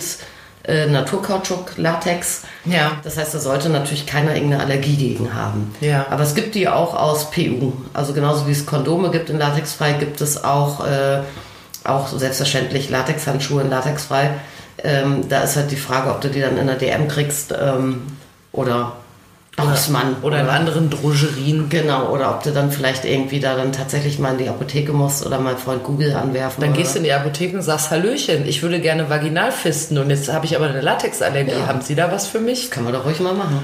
Speaker 3: äh, Naturkautschuk, Latex.
Speaker 2: Ja.
Speaker 3: Das heißt, da sollte natürlich keiner irgendeine Allergie gegen haben.
Speaker 2: Ja.
Speaker 3: Aber es gibt die auch aus PU. Also genauso wie es Kondome gibt in Latexfrei, gibt es auch, äh, auch selbstverständlich Latexhandschuhe in Latexfrei. Ähm, da ist halt die Frage, ob du die dann in der DM kriegst ähm, oder Bauchsmann.
Speaker 2: Oder in anderen Drogerien.
Speaker 3: Genau, oder ob du dann vielleicht irgendwie da dann tatsächlich mal in die Apotheke musst oder mal Freund Google anwerfen.
Speaker 2: Dann
Speaker 3: oder
Speaker 2: gehst du in die Apotheke und sagst, Hallöchen, ich würde gerne vaginal fisten und jetzt habe ich aber eine Latexallergie.
Speaker 3: Ja.
Speaker 2: Haben Sie da was für mich?
Speaker 3: Kann man doch ruhig mal machen.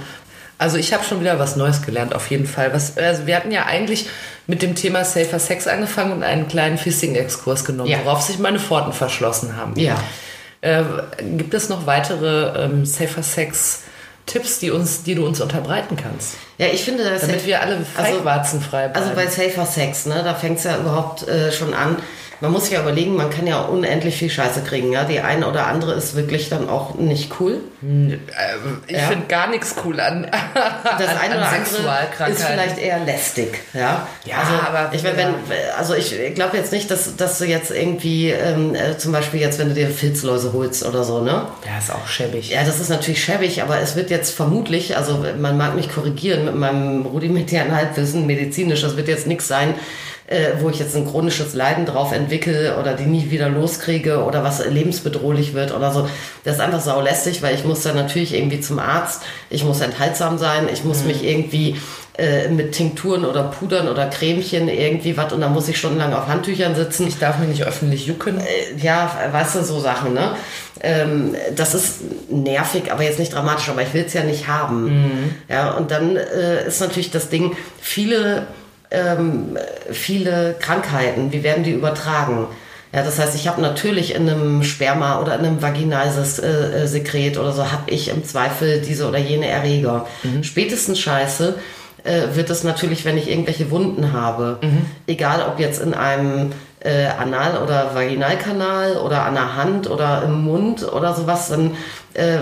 Speaker 2: Also ich habe schon wieder was Neues gelernt, auf jeden Fall. Was, also wir hatten ja eigentlich mit dem Thema Safer Sex angefangen und einen kleinen Fisting-Exkurs genommen,
Speaker 3: Ja.
Speaker 2: worauf sich meine Pforten verschlossen haben.
Speaker 3: Ja.
Speaker 2: Äh, gibt es noch weitere ähm, Safer Sex Tipps, die, uns, die du uns unterbreiten kannst?
Speaker 3: Ja, ich finde, das
Speaker 2: Damit wir alle
Speaker 3: Also-
Speaker 2: feigwarzenfrei bleiben.
Speaker 3: Also bei Safer Sex, ne, da fängt es ja überhaupt äh, schon an. Man muss sich ja überlegen, man kann ja unendlich viel Scheiße kriegen. Ja? Die eine oder andere ist wirklich dann auch nicht cool.
Speaker 2: ich
Speaker 3: ja.
Speaker 2: finde gar nichts cool an,
Speaker 3: Das
Speaker 2: an,
Speaker 3: eine oder
Speaker 2: an
Speaker 3: andere ist vielleicht eher lästig. Ja,
Speaker 2: Ja,
Speaker 3: also,
Speaker 2: aber-
Speaker 3: ich, mein, wenn, also ich glaube jetzt nicht, dass, dass du jetzt irgendwie ähm, äh, zum Beispiel jetzt, wenn du dir Filzläuse holst oder so, ne?
Speaker 2: Ja, ist auch schäbig.
Speaker 3: Ja, das ist natürlich schäbig, aber es wird jetzt vermutlich, also man mag mich korrigieren mit meinem rudimentären Halbwissen medizinisch, das wird jetzt nichts sein, äh, wo ich jetzt ein chronisches Leiden drauf entwickle oder die nie wieder loskriege oder was lebensbedrohlich wird oder so. Das ist einfach saulästig, weil ich muss dann natürlich irgendwie zum Arzt, ich muss enthaltsam sein, ich muss mich irgendwie äh, mit Tinkturen oder Pudern oder Cremchen irgendwie was und dann muss ich stundenlang auf Handtüchern sitzen
Speaker 2: Ich darf mich nicht öffentlich jucken.
Speaker 3: ja, weißt du, so Sachen, ne? Ähm, das ist nervig, aber jetzt nicht dramatisch, aber ich will es ja nicht haben. Ja, und dann äh, ist natürlich das Ding, viele, ähm, viele Krankheiten, wie werden die übertragen? Ja, das heißt, ich habe natürlich in einem Sperma oder in einem Vaginalsekret äh, Sekret oder so, habe ich im Zweifel diese oder jene Erreger. Spätestens scheiße äh, wird es natürlich, wenn ich irgendwelche Wunden habe. Egal, ob jetzt in einem äh, Anal- oder Vaginalkanal oder an der Hand oder im Mund oder sowas, dann äh,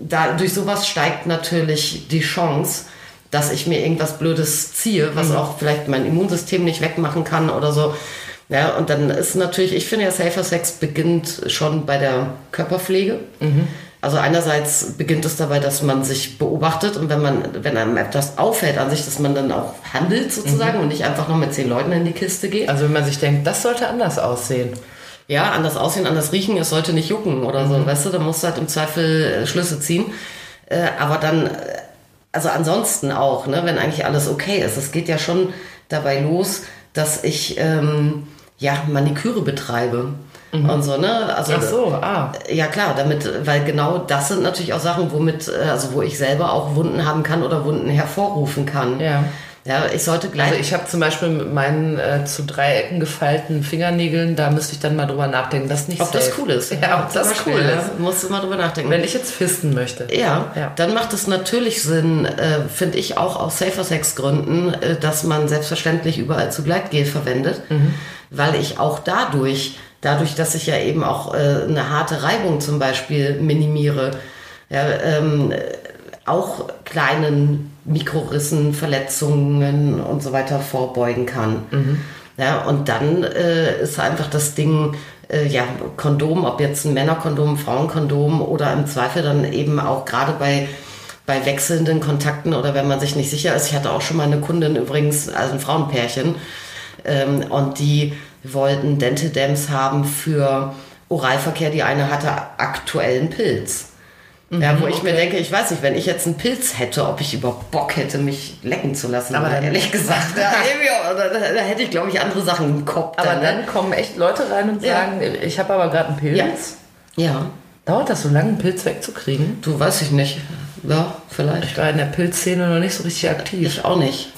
Speaker 3: da, durch sowas steigt natürlich die Chance, dass ich mir irgendwas Blödes ziehe, was auch vielleicht mein Immunsystem nicht wegmachen kann oder so. Ja, und dann ist natürlich, ich finde ja, Safer Sex beginnt schon bei der Körperpflege. Also einerseits beginnt es dabei, dass man sich beobachtet und wenn man, wenn einem etwas auffällt an sich, dass man dann auch handelt sozusagen und nicht einfach noch mit zehn Leuten in die Kiste geht.
Speaker 2: Also wenn man sich denkt, das sollte anders aussehen.
Speaker 3: Ja, anders aussehen, anders riechen, es sollte nicht jucken oder so, weißt du, da musst du halt im Zweifel äh, Schlüsse ziehen. Äh, aber dann, äh, also ansonsten auch, ne, wenn eigentlich alles okay ist. Es geht ja schon dabei los, dass ich ähm, ja Maniküre betreibe und so, ne? Also
Speaker 2: Ach so, ah.
Speaker 3: ja klar, damit, weil genau das sind natürlich auch Sachen, womit, äh, also wo ich selber auch Wunden haben kann oder Wunden hervorrufen kann.
Speaker 2: Ja.
Speaker 3: Ja, ich sollte gleich.
Speaker 2: Also ich habe zum Beispiel mit meinen äh, zu Dreiecken gefeilten Fingernägeln, da müsste ich dann mal drüber nachdenken, das ist nicht
Speaker 3: ob das
Speaker 2: safe.
Speaker 3: cool ist.
Speaker 2: Ja, ob
Speaker 3: Zum
Speaker 2: das
Speaker 3: Beispiel,
Speaker 2: cool
Speaker 3: ja,
Speaker 2: ist.
Speaker 3: Musst du mal drüber nachdenken.
Speaker 2: Wenn ich jetzt fisten möchte.
Speaker 3: Ja,
Speaker 2: Ja.
Speaker 3: dann macht es natürlich Sinn, äh, finde ich auch aus Safer Sex Gründen, äh, dass man selbstverständlich überall zu Gleitgel verwendet, weil ich auch dadurch, dadurch, dass ich ja eben auch äh, eine harte Reibung zum Beispiel minimiere, ja, ähm, auch kleinen Mikrorissen, Verletzungen und so weiter vorbeugen kann. Ja, und dann äh, ist einfach das Ding, äh, ja, Kondom, ob jetzt ein Männerkondom, ein Frauenkondom oder im Zweifel dann eben auch gerade bei bei wechselnden Kontakten oder wenn man sich nicht sicher ist. Ich hatte auch schon mal eine Kundin übrigens, also ein Frauenpärchen, ähm, und die wollten Dental Dams haben für Oralverkehr. Die eine hatte aktuellen Pilz. Ja, wo ich mir denke, ich weiß nicht, wenn ich jetzt einen Pilz hätte, ob ich überhaupt Bock hätte, mich lecken zu lassen.
Speaker 2: Aber dann-
Speaker 3: ehrlich gesagt, ja, irgendwie, da, da, hätte ich, glaube ich, andere Sachen im Kopf.
Speaker 2: Aber
Speaker 3: ne?
Speaker 2: dann kommen echt Leute rein und
Speaker 3: Ja.
Speaker 2: sagen, ich habe aber gerade einen Pilz.
Speaker 3: Ja. ja,
Speaker 2: Dauert das so lange, einen Pilz wegzukriegen?
Speaker 3: du weiß ich nicht. Ja, vielleicht.
Speaker 2: Ich war in der Pilzszene noch nicht so richtig aktiv.
Speaker 3: Ich auch nicht.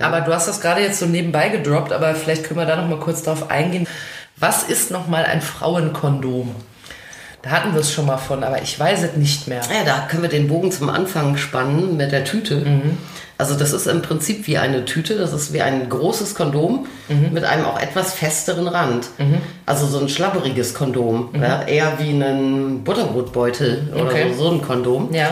Speaker 2: Aber du hast das gerade jetzt so nebenbei gedroppt, aber vielleicht können wir da noch mal kurz drauf eingehen. Was ist noch mal ein Frauenkondom? Da hatten wir es schon mal von, aber ich weiß es nicht mehr.
Speaker 3: Ja, da können wir den Bogen zum Anfang spannen mit der Tüte.
Speaker 2: Mhm.
Speaker 3: Also das ist im Prinzip wie eine Tüte, das ist wie ein großes Kondom
Speaker 2: Mhm.
Speaker 3: mit einem auch etwas festeren Rand. Also so ein schlabberiges Kondom, ja, eher wie ein Butterbrotbeutel oder
Speaker 2: Mhm. Okay.
Speaker 3: so, so ein Kondom.
Speaker 2: Ja.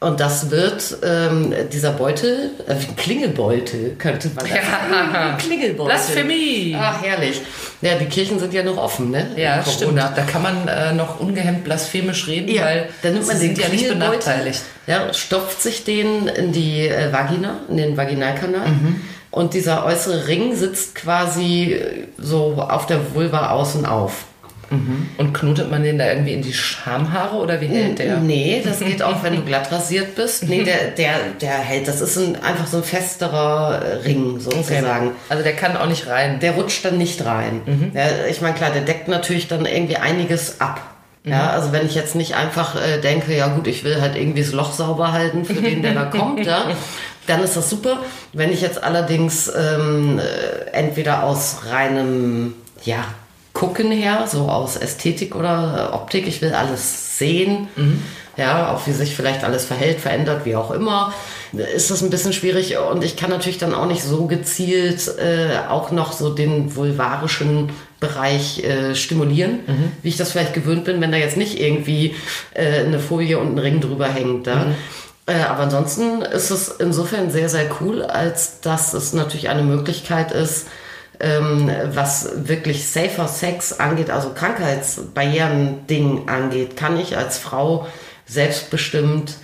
Speaker 3: Und das wird, ähm, dieser Beutel, äh, Klingelbeutel könnte man das
Speaker 2: Ja.
Speaker 3: Klingelbeutel.
Speaker 2: Blasphemie.
Speaker 3: Ach, herrlich. Ja, die Kirchen sind ja noch offen, ne?
Speaker 2: Ja, stimmt. Da kann man äh, noch ungehemmt blasphemisch reden,
Speaker 3: Ja,
Speaker 2: weil
Speaker 3: dann nimmt man den
Speaker 2: sind ja nicht benachteiligt.
Speaker 3: Ja, stopft sich den in die äh, Vagina, in den Vaginalkanal.
Speaker 2: Mhm.
Speaker 3: Und dieser äußere Ring sitzt quasi so auf der Vulva außen auf.
Speaker 2: Und knotet man den da irgendwie in die Schamhaare oder wie hält der?
Speaker 3: Nee, das geht auch, wenn du glatt rasiert bist. Nee, der, der, der hält. Das ist ein, einfach so ein festerer Ring sozusagen.
Speaker 2: Also der kann auch nicht rein.
Speaker 3: Der rutscht dann nicht rein. Ja, ich meine, klar, der deckt natürlich dann irgendwie einiges ab. Ja, also wenn ich jetzt nicht einfach äh, denke, ja gut, ich will halt irgendwie das Loch sauber halten für den, der da kommt, ja, dann ist das super. Wenn ich jetzt allerdings ähm, äh, entweder aus reinem, ja, Gucken her, so aus Ästhetik oder Optik, ich will alles sehen, ja, auch wie sich vielleicht alles verhält, verändert, wie auch immer, ist das ein bisschen schwierig. Und ich kann natürlich dann auch nicht so gezielt äh, auch noch so den vulvarischen Bereich äh, stimulieren, wie ich das vielleicht gewöhnt bin, wenn da jetzt nicht irgendwie äh, eine Folie und ein Ring drüber hängt. Da. Äh, aber ansonsten ist es insofern sehr, sehr cool, als dass es natürlich eine Möglichkeit ist, ähm, was wirklich safer Sex angeht, also Krankheitsbarrieren-Ding angeht, kann ich als Frau selbstbestimmt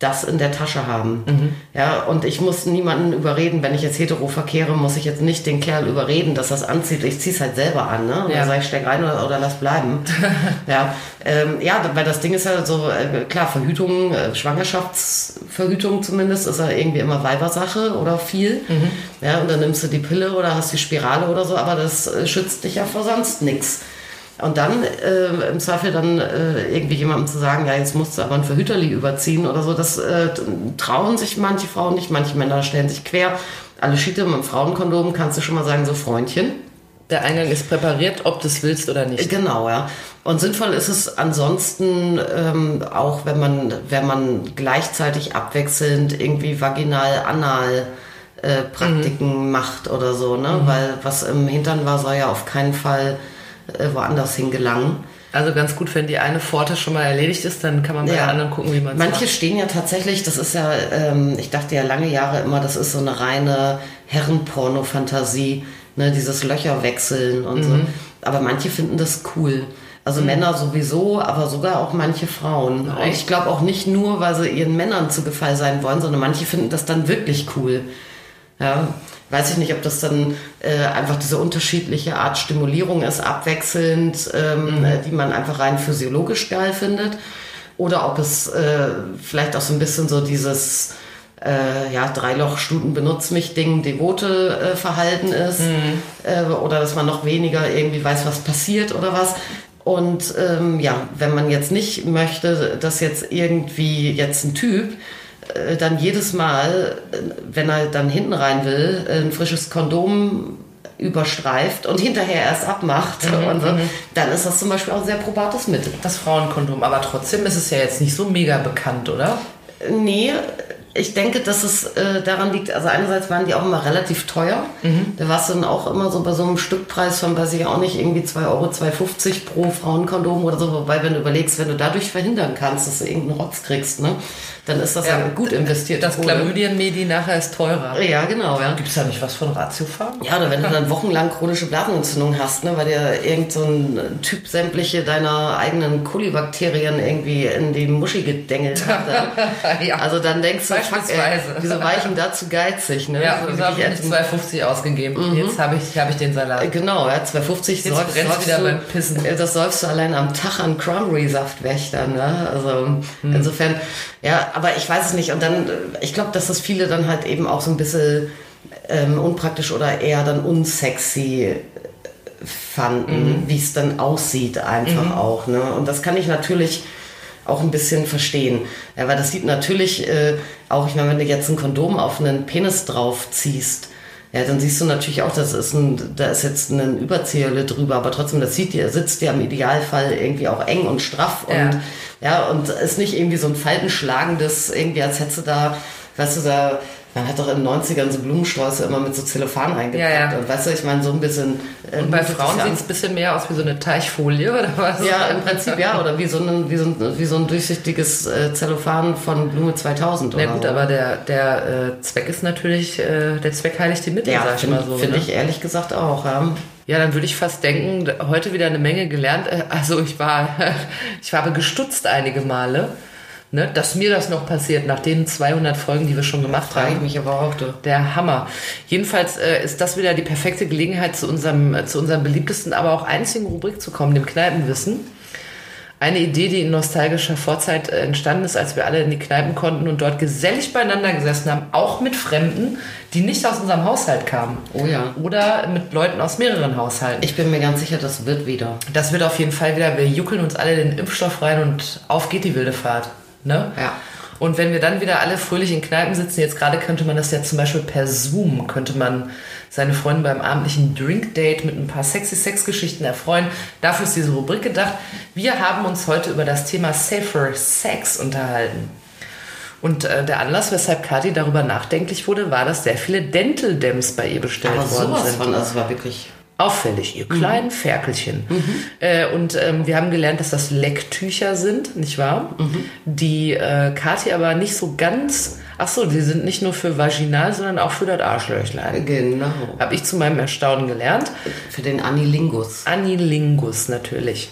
Speaker 3: das in der Tasche haben. Ja, und ich muss niemanden überreden, wenn ich jetzt hetero verkehre, muss ich jetzt nicht den Kerl überreden, dass das anzieht. Ich zieh's halt selber an, ne? Und
Speaker 2: Ja.
Speaker 3: sage ich, steck rein oder, oder lass bleiben. ja, ähm, ja, weil das Ding ist ja so, äh, klar, Verhütung, äh, Schwangerschaftsverhütung zumindest, ist ja irgendwie immer Weibersache oder viel. Ja, und dann nimmst du die Pille oder hast die Spirale oder so, aber das äh, schützt dich ja vor sonst nichts. Und dann äh, im Zweifel dann äh, irgendwie jemandem zu sagen, ja, jetzt musst du aber ein Verhüterli überziehen oder so, das äh, trauen sich manche Frauen nicht, manche Männer stellen sich quer. Alle Schiete mit dem Frauenkondom kannst du schon mal sagen, so Freundchen.
Speaker 2: Der Eingang ist präpariert, ob du es willst oder nicht.
Speaker 3: Genau, ja. Und sinnvoll ist es ansonsten ähm, auch, wenn man, wenn man gleichzeitig abwechselnd irgendwie vaginal-anal äh, Praktiken macht oder so, ne? Weil was im Hintern war, soll ja auf keinen Fall woanders hingelangen.
Speaker 2: Also ganz gut, wenn die eine Pforte schon mal erledigt ist, dann kann man bei
Speaker 3: Ja.
Speaker 2: der anderen gucken, wie man es
Speaker 3: Manche
Speaker 2: macht.
Speaker 3: stehen ja tatsächlich, das ist ja, ähm, ich dachte ja lange Jahre immer, das ist so eine reine Herrenporno-Fantasie, ne, dieses Löcher wechseln und
Speaker 2: Mhm.
Speaker 3: so. Aber manche finden das cool. Also Männer sowieso, aber sogar auch manche Frauen. Und
Speaker 2: echt?
Speaker 3: ich glaube auch nicht nur, weil sie ihren Männern zu Gefall sein wollen, sondern manche finden das dann wirklich cool. Ja, weiß ich nicht, ob das dann äh, einfach diese unterschiedliche Art Stimulierung ist, abwechselnd, ähm, äh, die man einfach rein physiologisch geil findet. Oder ob es äh, vielleicht auch so ein bisschen so dieses äh, ja, Dreiloch-Stuten benutzt mich Ding, devote äh, Verhalten ist. Äh, oder dass man noch weniger irgendwie weiß, was passiert oder was. Und ähm, ja, wenn man jetzt nicht möchte, dass jetzt irgendwie jetzt ein Typ äh, dann jedes Mal, äh, wenn er dann hinten rein will, ein frisches Kondom überstreift und hinterher erst abmacht und so, dann ist das zum Beispiel auch ein sehr probates Mittel.
Speaker 2: Das Frauenkondom, aber trotzdem ist es ja jetzt nicht so mega bekannt, oder?
Speaker 3: Nee, ich denke, dass es äh, daran liegt, also einerseits waren die auch immer relativ teuer.
Speaker 2: Mhm.
Speaker 3: Da warst du dann auch immer so bei so einem Stückpreis von, weiß ich auch nicht, irgendwie 2 Euro, 2,50 pro Frauenkondom oder so. Wobei, wenn du überlegst, wenn du dadurch verhindern kannst, dass du irgendeinen Rotz kriegst, ne, dann ist das ja, gut investiert.
Speaker 2: Das Chlamydien-Medi nachher ist teurer.
Speaker 3: Ja, genau, ja.
Speaker 2: Gibt es da nicht was von Ratiofarm?
Speaker 3: Ja, oder wenn du dann wochenlang chronische Blasenentzündung hast, ne, weil dir irgend so ein Typ sämtliche deiner eigenen Kolibakterien irgendwie in die Muschi gedengelt hat.
Speaker 2: Ja.
Speaker 3: Also dann denkst du, fuck, ey, wieso war ich denn da zu geizig? Ne?
Speaker 2: Ja, wieso habe ich nicht 2,50 ausgegeben? Jetzt habe ich, hab ich den Salat.
Speaker 3: Genau, ja, 250
Speaker 2: Jetzt
Speaker 3: säufst, säufst
Speaker 2: wieder
Speaker 3: du,
Speaker 2: beim Pissen.
Speaker 3: äh, Das säufst du allein am Tag an Cranberry-Saft weg dann, ne? Also
Speaker 2: Hm.
Speaker 3: insofern, ja, aber ich weiß es nicht. Und dann, ich glaube, dass das viele dann halt eben auch so ein bisschen ähm, unpraktisch oder eher dann unsexy äh, fanden, wie es dann aussieht einfach auch, ne? Und das kann ich natürlich auch ein bisschen verstehen. Ja, weil das sieht natürlich äh, auch, ich meine, wenn du jetzt ein Kondom auf einen Penis drauf ziehst, ja, dann siehst du natürlich auch, das ist ein, da ist jetzt ein Überzieherle drüber, aber trotzdem, das sieht dir, sitzt dir im Idealfall irgendwie auch eng und straff und ja, und ist nicht irgendwie so ein faltenschlagendes, irgendwie als hättest du da, weißt du, da, man hat doch in den 90ern so Blumensträuße immer mit so Zellophan eingepackt.
Speaker 2: Ja, ja.
Speaker 3: Und weißt du, ich meine, so ein bisschen. äh,
Speaker 2: Und bei Frauen sieht es ein bisschen mehr aus wie so eine Teichfolie oder was?
Speaker 3: Ja, im Prinzip ja, oder wie so ein, wie so ein, wie so ein durchsichtiges äh, Zellophan von Blume 2000.
Speaker 2: Na
Speaker 3: oder
Speaker 2: gut,
Speaker 3: so.
Speaker 2: aber der, der äh, Zweck ist natürlich, äh, der Zweck heiligt die Mittel,
Speaker 3: ja,
Speaker 2: sag ich
Speaker 3: finde
Speaker 2: mal so.
Speaker 3: find
Speaker 2: ne?
Speaker 3: ich ehrlich gesagt auch. Ja.
Speaker 2: Ja, dann würde ich fast denken, heute wieder eine Menge gelernt. Äh, Also ich war, ich habe gestutzt einige Male, ne, dass mir das noch passiert nach den 200 Folgen, die wir schon gemacht
Speaker 3: Frage ich
Speaker 2: haben.
Speaker 3: mich aber auch. Du.
Speaker 2: Der Hammer. Jedenfalls äh, ist das wieder die perfekte Gelegenheit, zu unserem, äh, zu unserem beliebtesten, aber auch einzigen Rubrik zu kommen, dem Kneipenwissen. Eine Idee, die in nostalgischer Vorzeit äh, entstanden ist, als wir alle in die Kneipen konnten und dort gesellig beieinander gesessen haben, auch mit Fremden, die nicht aus unserem Haushalt kamen.
Speaker 3: Oh ja.
Speaker 2: Oder mit Leuten aus mehreren Haushalten.
Speaker 3: Ich bin mir ganz sicher, das wird wieder.
Speaker 2: Das wird auf jeden Fall wieder, wir juckeln uns alle den Impfstoff rein und auf geht die wilde Fahrt. Ne?
Speaker 3: Ja.
Speaker 2: Und wenn wir dann wieder alle fröhlich in Kneipen sitzen, jetzt gerade könnte man das ja zum Beispiel per Zoom, könnte man seine Freunde beim abendlichen Drinkdate mit ein paar sexy Sexgeschichten erfreuen. Dafür ist diese Rubrik gedacht. Wir haben uns heute über das Thema Safer Sex unterhalten. Und äh, der Anlass, weshalb Kathi darüber nachdenklich wurde, war, dass sehr viele Dental Dams bei ihr bestellt
Speaker 3: Aber
Speaker 2: worden
Speaker 3: sowas
Speaker 2: sind.
Speaker 3: von, also war wirklich.
Speaker 2: Auffällig, ihr kleinen Ferkelchen. Äh, und ähm, wir haben gelernt, dass das Lecktücher sind, nicht wahr? Die äh, Kathi aber nicht so ganz. Ach so, die sind nicht nur für vaginal, sondern auch für das Arschlöchlein.
Speaker 3: Genau.
Speaker 2: Habe ich zu meinem Erstaunen gelernt.
Speaker 3: Für den Anilingus.
Speaker 2: Anilingus natürlich.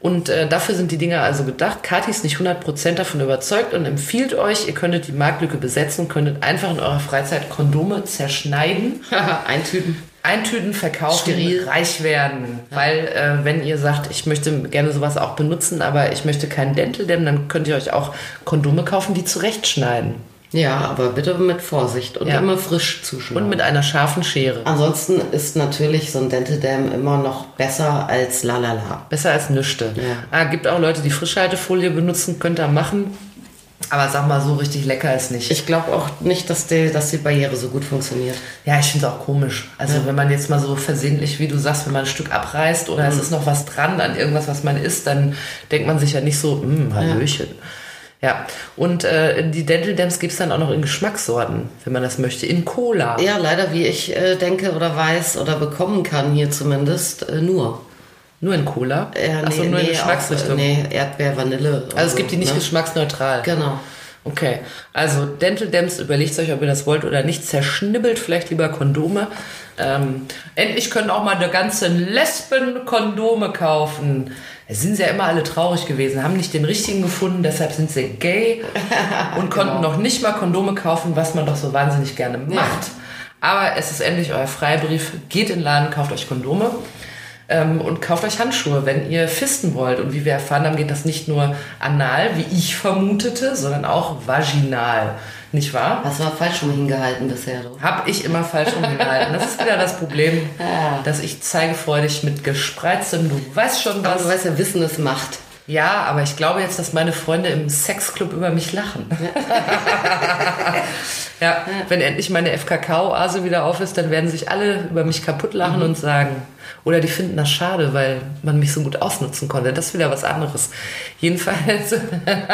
Speaker 2: Und äh, dafür sind die Dinger also gedacht. Kathi ist nicht 100% davon überzeugt und empfiehlt euch, ihr könntet die Marktlücke besetzen und könntet einfach in eurer Freizeit Kondome zerschneiden
Speaker 3: Eintüten.
Speaker 2: Eintüten, verkaufen,
Speaker 3: Steril.
Speaker 2: reich werden. Weil äh, wenn ihr sagt, ich möchte gerne sowas auch benutzen, aber ich möchte keinen Dental Dam, dann könnt ihr euch auch Kondome kaufen, die zurechtschneiden.
Speaker 3: Ja, aber bitte mit Vorsicht und
Speaker 2: Ja.
Speaker 3: immer frisch zuschneiden.
Speaker 2: Und mit einer scharfen Schere.
Speaker 3: Ansonsten ist natürlich so ein Dental Dam immer noch besser als Lalala.
Speaker 2: Besser als nüchte.
Speaker 3: Ja.
Speaker 2: Ah, gibt auch Leute, die Frischhaltefolie benutzen, könnt ihr machen. Aber sag mal, so richtig lecker ist nicht.
Speaker 3: Ich glaube auch nicht, dass die, dass die Barriere so gut funktioniert.
Speaker 2: Ja, ich finde es auch komisch. Also wenn man jetzt mal so versehentlich, wie du sagst, wenn man ein Stück abreißt oder es ist noch was dran an irgendwas, was man isst, dann denkt man sich ja nicht so, hm, Hallöchen. Ja, und äh, die Dental Dams gibt es dann auch noch in Geschmackssorten, wenn man das möchte, in Cola.
Speaker 3: Ja, leider, wie ich äh, denke oder weiß oder bekommen kann hier zumindest, äh, nur.
Speaker 2: Nur in Cola?
Speaker 3: Äh,
Speaker 2: Achso, nur in
Speaker 3: auch,
Speaker 2: Geschmacksrichtung.
Speaker 3: äh, nee, Erdbeer, Vanille.
Speaker 2: Also es
Speaker 3: so,
Speaker 2: gibt die nicht
Speaker 3: ne?
Speaker 2: geschmacksneutral.
Speaker 3: Genau.
Speaker 2: Okay, also Dental Dams, überlegt euch, ob ihr das wollt oder nicht. Zerschnibbelt vielleicht lieber Kondome. Ähm, endlich können auch mal eine ganze Lesben Kondome kaufen. Es sind sie ja immer alle traurig gewesen, haben nicht den richtigen gefunden, deshalb sind sie gay und konnten noch nicht mal Kondome kaufen, was man doch so wahnsinnig gerne macht. Aber es ist endlich euer Freibrief. Geht in den Laden, kauft euch Kondome. Ähm, und kauft euch Handschuhe, wenn ihr fisten wollt. Und wie wir erfahren haben, geht das nicht nur anal, wie ich vermutete, sondern auch vaginal. Nicht wahr?
Speaker 3: Hast du mal falsch schon hingehalten bisher, du?
Speaker 2: Hab ich immer falsch rumgehalten. Das ist wieder das Problem, dass ich zeigefreudig mit gespreiztem, du weißt schon
Speaker 3: Aber
Speaker 2: was.
Speaker 3: du weißt ja, Wissen ist Macht.
Speaker 2: Ja, aber ich glaube jetzt, dass meine Freunde im Sexclub über mich lachen. ja, wenn endlich meine FKK-Oase wieder auf ist, dann werden sich alle über mich kaputt lachen und sagen, oder die finden das schade, weil man mich so gut ausnutzen konnte. Das ist wieder was anderes. Jedenfalls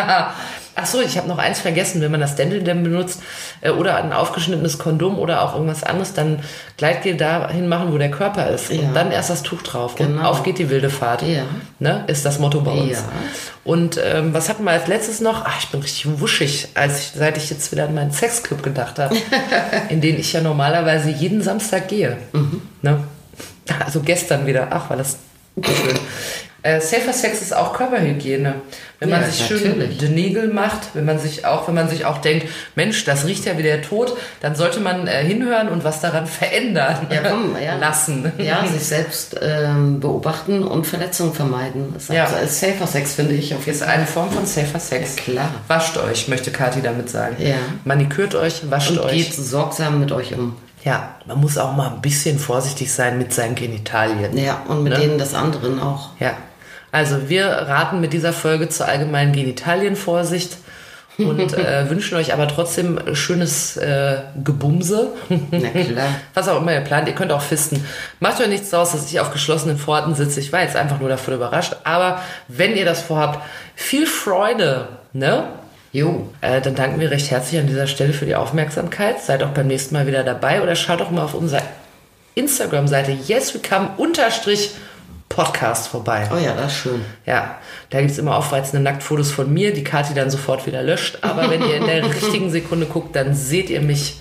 Speaker 2: Ach so, ich habe noch eins vergessen. Wenn man das Dental Dam benutzt äh, oder ein aufgeschnittenes Kondom oder auch irgendwas anderes, dann Gleitgel dahin machen, wo der Körper ist.
Speaker 3: Ja.
Speaker 2: Und dann erst das Tuch drauf. Und
Speaker 3: Genau.
Speaker 2: auf geht die wilde Fahrt.
Speaker 3: Ja.
Speaker 2: Ne? Ist das Motto bei uns.
Speaker 3: Ja.
Speaker 2: Und ähm, was hatten wir als letztes noch? Ach, ich bin richtig wuschig, als ich, seit ich jetzt wieder an meinen Sexclub gedacht habe, in den ich ja normalerweise jeden Samstag gehe.
Speaker 3: Mhm.
Speaker 2: Ne? Also gestern wieder. Ach, war das schön. Äh, Safer Sex ist auch Körperhygiene. Wenn man
Speaker 3: Ja,
Speaker 2: sich schön
Speaker 3: natürlich.
Speaker 2: die Nägel macht, wenn man sich auch, wenn man sich auch denkt, Mensch, das riecht ja wie der Tod, dann sollte man äh, hinhören und was daran verändern
Speaker 3: Ja, komm, ja.
Speaker 2: lassen.
Speaker 3: Ja, sich selbst ähm, beobachten und Verletzungen vermeiden. Das ist
Speaker 2: Ja.
Speaker 3: also als Safer Sex, finde ich. Auf jeden
Speaker 2: Ist eine Form von Safer Sex.
Speaker 3: Klar.
Speaker 2: Wascht euch, möchte Kathi damit sagen.
Speaker 3: Ja.
Speaker 2: Manikürt euch, wascht
Speaker 3: Und
Speaker 2: euch.
Speaker 3: geht sorgsam mit euch um.
Speaker 2: Ja, man muss auch mal ein bisschen vorsichtig sein mit seinen Genitalien.
Speaker 3: Ja, und mit
Speaker 2: Ne?
Speaker 3: denen des anderen auch.
Speaker 2: Ja. Also wir raten mit dieser Folge zur allgemeinen Genitalienvorsicht und äh, wünschen euch aber trotzdem schönes äh, Gebumse.
Speaker 3: Na klar.
Speaker 2: Was auch immer ihr plant, ihr könnt auch fisten. Macht euch nichts draus, dass ich auf geschlossenen Pforten sitze. Ich war jetzt einfach nur davon überrascht. Aber wenn ihr das vorhabt, viel Freude, ne?
Speaker 3: Jo.
Speaker 2: Äh, dann danken wir recht herzlich an dieser Stelle für die Aufmerksamkeit. Seid auch beim nächsten Mal wieder dabei oder schaut doch mal auf unserer Instagram-Seite yeswecome-podcast vorbei.
Speaker 3: Oh ja, das ist schön.
Speaker 2: Ja, da gibt es immer aufreizende Nacktfotos von mir, die Kathi dann sofort wieder löscht. Aber wenn ihr in der richtigen Sekunde guckt, dann seht ihr mich,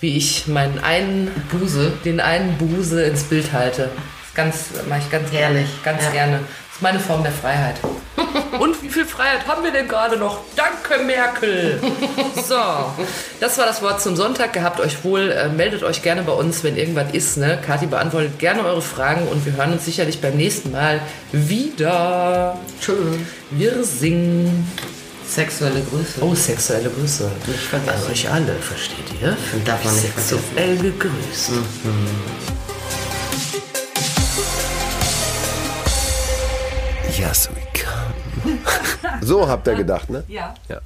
Speaker 2: wie ich meinen einen Buse, den einen Buse ins Bild halte. Das ganz, mache ich ganz
Speaker 3: Herrlich.
Speaker 2: Ganz
Speaker 3: Ja.
Speaker 2: gerne. Meine Form der Freiheit. Und wie viel Freiheit haben wir denn gerade noch? Danke, Merkel. So, das war das Wort zum Sonntag. Gehabt euch wohl. Äh, meldet euch gerne bei uns, wenn irgendwas ist. Ne? Kathi beantwortet gerne eure Fragen und wir hören uns sicherlich beim nächsten Mal wieder.
Speaker 3: Tschüss.
Speaker 2: Wir singen.
Speaker 3: Sexuelle Grüße.
Speaker 2: Oh, sexuelle Grüße.
Speaker 3: Nicht vergessen.
Speaker 2: An euch alle, versteht ihr?
Speaker 3: Darf man nicht vergessen.
Speaker 2: Sexuell gegrüßt.
Speaker 1: Yes, we come. So habt ihr gedacht, ne?
Speaker 2: Ja.
Speaker 1: Ja.